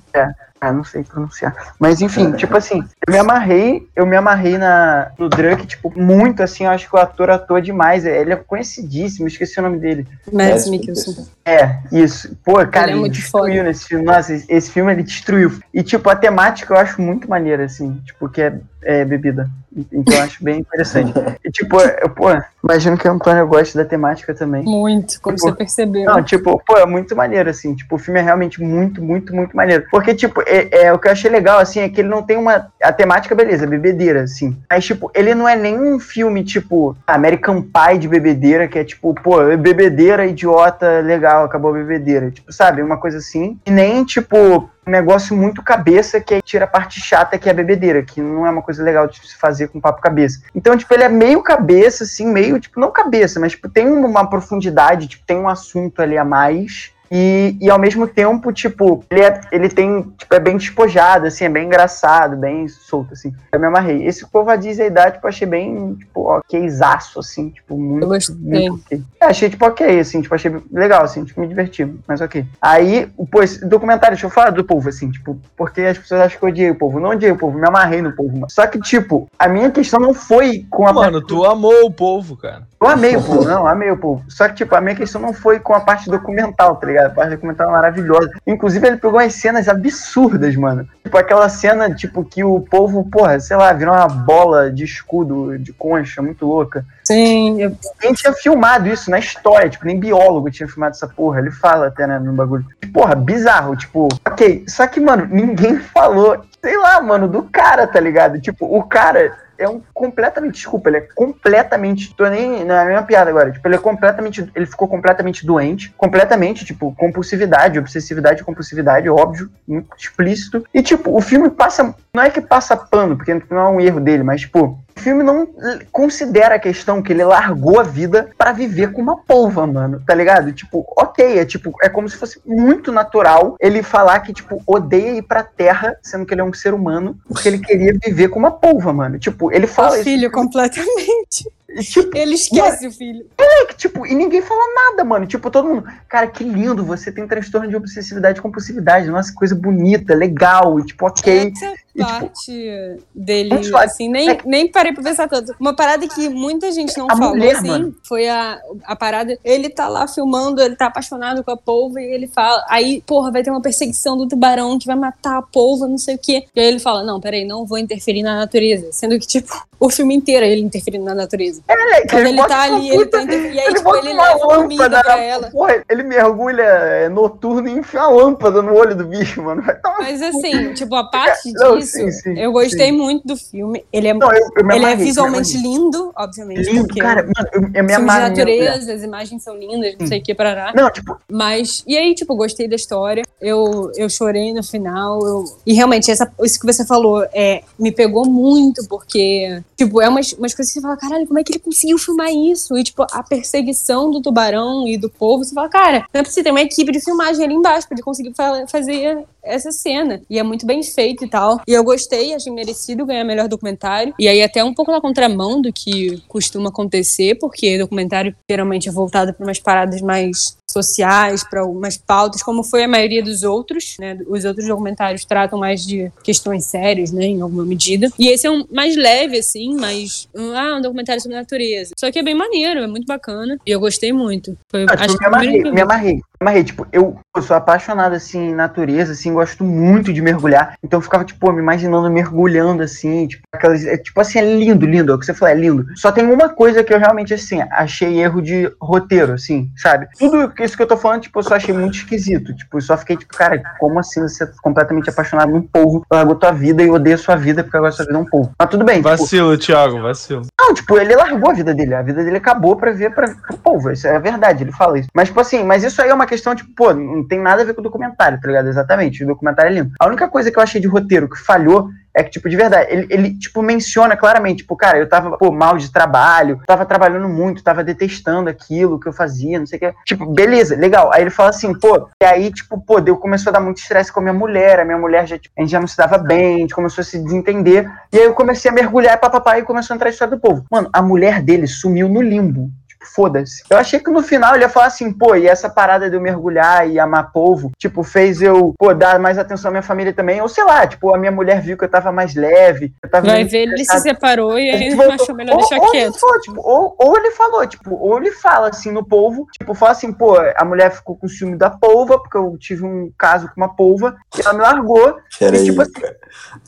Ah, não sei pronunciar. Mas enfim, tipo assim, eu me amarrei, eu me amarrei na, no Drunk, tipo, muito assim, eu acho que o ator atua demais. Ele é conhecidíssimo, esqueci o nome dele. Mads É, Mikkelsen. É, isso. Pô, cara, é ele, muito destruiu foda. nesse filme. Nossa, esse, esse filme ele destruiu. E, tipo, a temática eu acho muito maneira, assim. Tipo, que é, é bebida. Então eu acho bem interessante. E, tipo, eu, pô, imagino que o Antônio goste da temática também. Muito, como Tipo, você percebeu. Não, tipo, pô, é muito maneiro, assim. Tipo, o filme é realmente muito, muito, muito maneiro. Porque, tipo, é, é, o que eu achei legal, assim, é que ele não tem uma. A temática, beleza, bebedeira, assim. Mas, tipo, ele não é nenhum filme, tipo, American Pie de bebedeira, que é tipo, pô, bebedeira, idiota, legal, acabou a bebedeira. Tipo, sabe? Uma coisa assim. E nem, tipo, um negócio muito cabeça que aí tira a parte chata que é a bebedeira, que não é uma coisa legal de se fazer com papo cabeça. Então, tipo, ele é meio cabeça, assim, meio, tipo, não cabeça, mas, tipo, tem uma profundidade, tipo, tem um assunto ali a mais. E, e ao mesmo tempo, tipo, ele, é, ele tem, tipo, é bem despojado, assim, é bem engraçado, bem solto, assim. Eu me amarrei. Esse Covadiz aí dá, tipo, achei bem, tipo, okzaço, assim, tipo, muito, Eu gostei. muito ok. É, achei, tipo, ok, assim, tipo, achei legal, assim, tipo, me diverti, mas ok. Aí, pô, esse documentário, deixa eu falar do povo, assim, tipo, porque as pessoas acham que eu odiei o povo. Não odiei o povo, me amarrei no povo, mano. Só que, tipo, a minha questão não foi com a Mano, tu amou o povo, cara. eu amei o povo, não, amei o povo. Só que, tipo, a minha questão não foi com a parte documental, tá ligado? A parte documental é maravilhosa. Inclusive, ele pegou umas cenas absurdas, mano. Tipo, aquela cena, tipo, que o povo, porra, sei lá, virou uma bola de escudo, de concha, muito louca. Sim, eu- Quem tinha filmado isso na história, tipo, nem biólogo tinha filmado essa porra. Ele fala até, né, no bagulho. Porra, bizarro, tipo, ok. Só que, mano, ninguém falou, sei lá, mano, do cara, tá ligado? Tipo, o cara é um completamente, desculpa, ele é completamente, tô nem, não é a mesma piada agora, tipo, ele é completamente, ele ficou completamente doente, completamente, tipo, compulsividade, obsessividade, compulsividade, óbvio, muito explícito. E, tipo, o filme passa, não é que passa pano, porque não é um erro dele, mas, tipo, filme não considera a questão que ele largou a vida pra viver com uma polva, mano, tá ligado? Tipo, ok, é tipo, é como se fosse muito natural ele falar que, tipo, odeia ir pra terra, sendo que ele é um ser humano, porque ele queria viver com uma polva, mano. Tipo, ele fala o isso. filho completamente. e, Tipo, Ele esquece o filho. é que, tipo, e ninguém fala nada, mano. Tipo, todo mundo, cara, que lindo, você tem transtorno de obsessividade e compulsividade. Nossa, coisa bonita, legal, e tipo, ok. E, tipo, parte dele, suave. assim, nem, nem parei pra pensar tanto. Uma parada que muita gente não A falou, mulher, assim, mano. foi a, a parada. Ele tá lá filmando, ele tá apaixonado com a polva e ele fala. Aí, porra, vai ter uma perseguição do tubarão que vai matar a polva, não sei o quê. E aí ele fala: Não, peraí, não vou interferir na natureza. Sendo que, tipo, o filme inteiro é ele interferindo na natureza. É, Quando ele bota tá uma ali, ele tá interferindo. E aí, Ele tipo, ele uma leva comida lâmpada pra ela. Porra, ele mergulha é, noturno e enfia uma lâmpada no olho do bicho, mano. Mas assim, tipo, a parte Não, disso, sim, sim, eu gostei muito do filme. Ele é, Não, eu, eu ele é amarrei, visualmente me lindo, obviamente. amarrei. lindo, cara. Mano, eu, eu me filme de amarrei. natureza, as imagens são lindas, não sei o que, parará. Não, tipo, Mas, e aí, tipo, gostei da história. Eu, eu chorei no final. eu- E realmente, essa, isso que você falou é, me pegou muito, porque, tipo, é umas, umas coisas que você fala, caralho, como é que ele conseguiu filmar isso? E, tipo, a perseguição do tubarão e do povo, você fala, cara, não é possível, tem uma equipe de filmagem ali embaixo pra ele conseguir fa- fazer essa cena. E é muito bem feito e tal. E eu gostei, achei merecido ganhar melhor documentário. E aí, até um pouco na contramão do que costuma acontecer, porque documentário geralmente é voltado para umas paradas mais sociais, para algumas pautas, como foi a maioria dos outros, né? Os outros documentários tratam mais de questões sérias, né? Em alguma medida. E esse é um mais leve, assim, mais. Ah, um documentário sobre natureza. Só que é bem maneiro, é muito bacana. E eu gostei muito. Foi, Ah, tipo, acho me que o amarrei, que me amarrei. Me amarrei, tipo, eu, eu sou apaixonado, assim, em natureza, assim, gosto muito de mergulhar. Então eu ficava, tipo, me imaginando mergulhando, assim, tipo, aquelas, é, tipo assim, é lindo, lindo, é o que você falou, é lindo. Só tem uma coisa que eu realmente, assim, achei erro de roteiro, assim, sabe? Tudo isso que eu tô falando, tipo, eu só achei muito esquisito. Tipo, eu só fiquei, tipo, cara, como assim você é completamente apaixonado num polvo, largou tua vida e odeia sua vida porque agora sua vida é um polvo. Mas tudo bem, tipo, Vacilo, Thiago, vacilo. não, tipo, ele largou a vida dele. A vida dele acabou pra ver pra, pro povo. Isso é verdade, ele fala isso. Mas, tipo assim, mas isso aí é uma questão, tipo, pô, não tem nada a ver com o documentário, tá ligado? Exatamente. O documentário é lindo. A única coisa que eu achei de roteiro que falhou é que, tipo, de verdade, ele, ele, tipo, menciona claramente, tipo, cara, eu tava, pô, mal de trabalho, tava trabalhando muito, tava detestando aquilo que eu fazia, não sei o que. Tipo, beleza, legal. Aí ele fala assim, pô, e aí, tipo, pô, deu, começou a dar muito estresse com a minha mulher, a minha mulher já, tipo, a gente já não se dava bem, a gente começou a se desentender. E aí eu comecei a mergulhar papapá e começou a entrar a história do povo. Mano, a mulher dele sumiu no limbo. Foda-se. Eu achei que no final ele ia falar assim, pô, e essa parada de eu mergulhar e amar povo, tipo, fez eu, pô, dar mais atenção à minha família também. Ou sei lá, tipo, a minha mulher viu que eu tava mais leve. Eu tava Vai ver, ele se separou e aí Ele voltou. achou melhor ou, deixar ou quieto. Ele falou, tipo, ou, ou ele falou, tipo, ou ele fala assim no polvo, tipo, fala assim, pô, a mulher ficou com ciúme da polva, porque eu tive um caso com uma polva, e ela me largou, Peraí, E, tipo assim,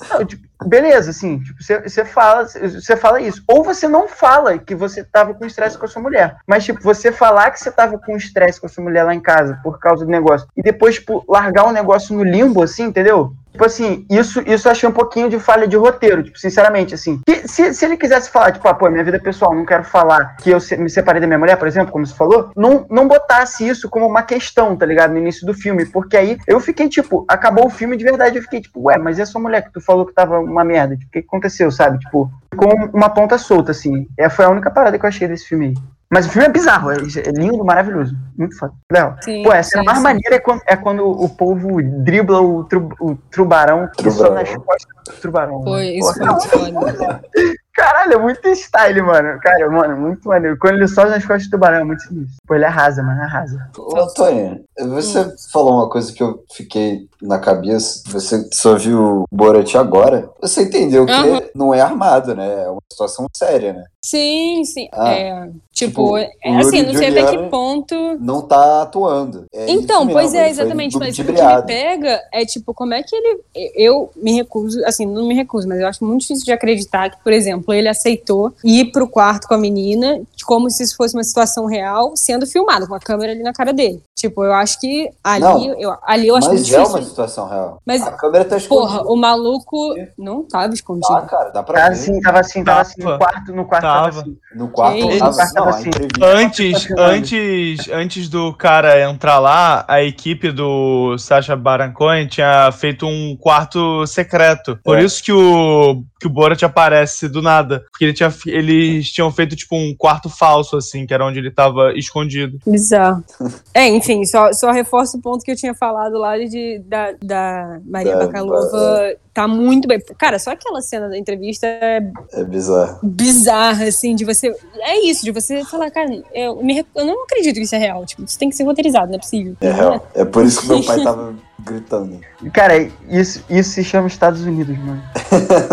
não, tipo, beleza, assim, tipo, você, você fala, você fala isso. Ou você não fala que você tava com estresse com a sua mulher. Mas, tipo, você falar que você tava com estresse com a sua mulher lá em casa por causa do negócio. E depois, tipo, largar o negócio no limbo, assim, entendeu? Tipo assim, isso, isso eu achei um pouquinho de falha de roteiro, tipo, sinceramente, assim. Se, se, se ele quisesse falar, tipo, ah, pô, minha vida pessoal, não quero falar que eu se- me separei da minha mulher, por exemplo, como você falou, não, não botasse isso como uma questão, tá ligado? No início do filme. Porque aí eu fiquei, tipo, acabou o filme de verdade, eu fiquei, tipo, ué, mas e a sua mulher que tu falou que tava uma merda? Tipo, o que que aconteceu, sabe? Tipo, ficou uma ponta solta, assim. É, foi a única parada que eu achei desse filme aí. Mas o filme é bizarro, é, é lindo, maravilhoso. Muito foda. Legal. Sim, Pô, a cena sim, mais sim. maneira é quando, é quando o povo dribla o, tru, o trubarão e só nas costas do trubarão. Foi, mano. isso foi muito foda. Caralho, é muito style, mano. Cara, mano, muito maneiro. Quando ele sobe nas costas do tubarão, é muito sinistro. Pô, ele arrasa, mano, arrasa. Ô, Antônio, você falou uma coisa que eu fiquei na cabeça. Você só viu o Borat agora. Você entendeu que Aham. não é armado, né? É uma situação séria, né? Sim, sim. Ah, é, tipo, tipo, é, o assim, não sei até que ponto. Não tá atuando. É Então, pois é, exatamente. Mas o que me pega é, tipo, como é que ele. Eu me recuso, assim, não me recuso, mas eu acho muito difícil de acreditar que, por exemplo, ele aceitou ir pro quarto com a menina, como se isso fosse uma situação real, sendo filmado, com a câmera ali na cara dele. Tipo, eu acho que ali, Não, eu, ali eu acho Mas é difícil. uma situação real. Mas, a câmera tá escondida. Porra, o maluco não tava escondido. Tá, cara, dá pra ver. assim, tava assim, tava assim, no quarto, no quarto tava, Tava. assim. No quarto, tava? Não, Assim. Antes, antes, antes do cara entrar lá, a equipe do Sacha Baron Cohen tinha feito um quarto secreto. Por É. isso que o, que o Borat aparece do nada. Porque ele tinha, eles tinham feito tipo um quarto falso, assim, que era onde ele tava escondido. Bizarro. É, enfim, só, só reforço o ponto que eu tinha falado lá de, da, da Maria Da- Bakalova tá muito bem. Cara, só aquela cena da entrevista é É bizarro. bizarra, assim, de você. É isso, de você falar, cara, eu, me eu não acredito que isso é real. Tipo, isso tem que ser roteirizado, não é possível. É real. É por isso que meu pai tava gritando. Cara, isso, isso se chama Estados Unidos, mano.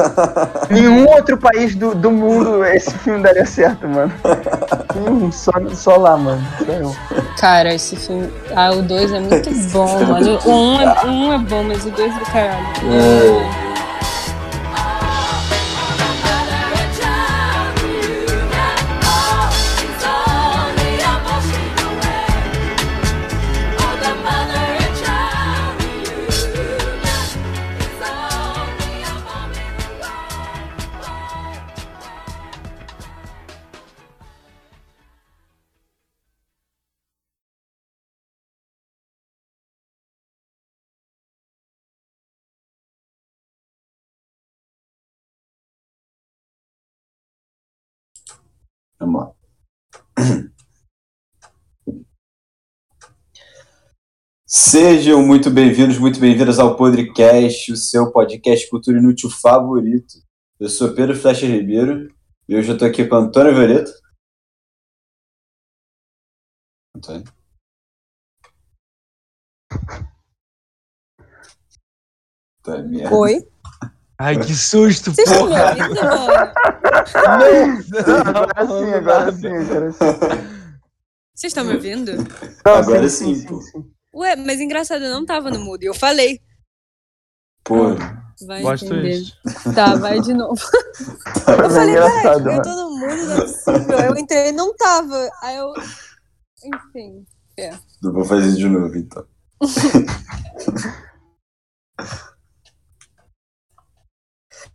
Nenhum outro país do, do mundo esse filme daria certo, mano. Nenhum, só, só lá, mano. Só eu. Cara, esse filme. Ah, o 2 é muito bom, mano. O 1 um é, um é bom, mas o 2 é do caralho. É. Vamos lá. Sejam muito bem-vindos, muito bem-vindas ao Podcast, o seu podcast cultura inútil favorito. Eu sou Pedro Flecha Ribeiro e hoje eu tô aqui com Antônio Violeta. Antônio. Tá. Oi? Ai, que susto, Vocês estão me porra. ouvindo, mano? Não, não, Agora sim, agora sim, agora sim. Vocês estão me ouvindo? Não, Agora sim, pô. Ué, mas engraçado, eu não tava no mudo. E eu falei. Pô, Vai Plot entender. twist. Tá, vai de novo. Mas Eu é falei, engraçado, caralho, eu tô no mudo, não é possível. Eu entrei e não tava. Aí eu. Enfim. não vou fazer de novo então.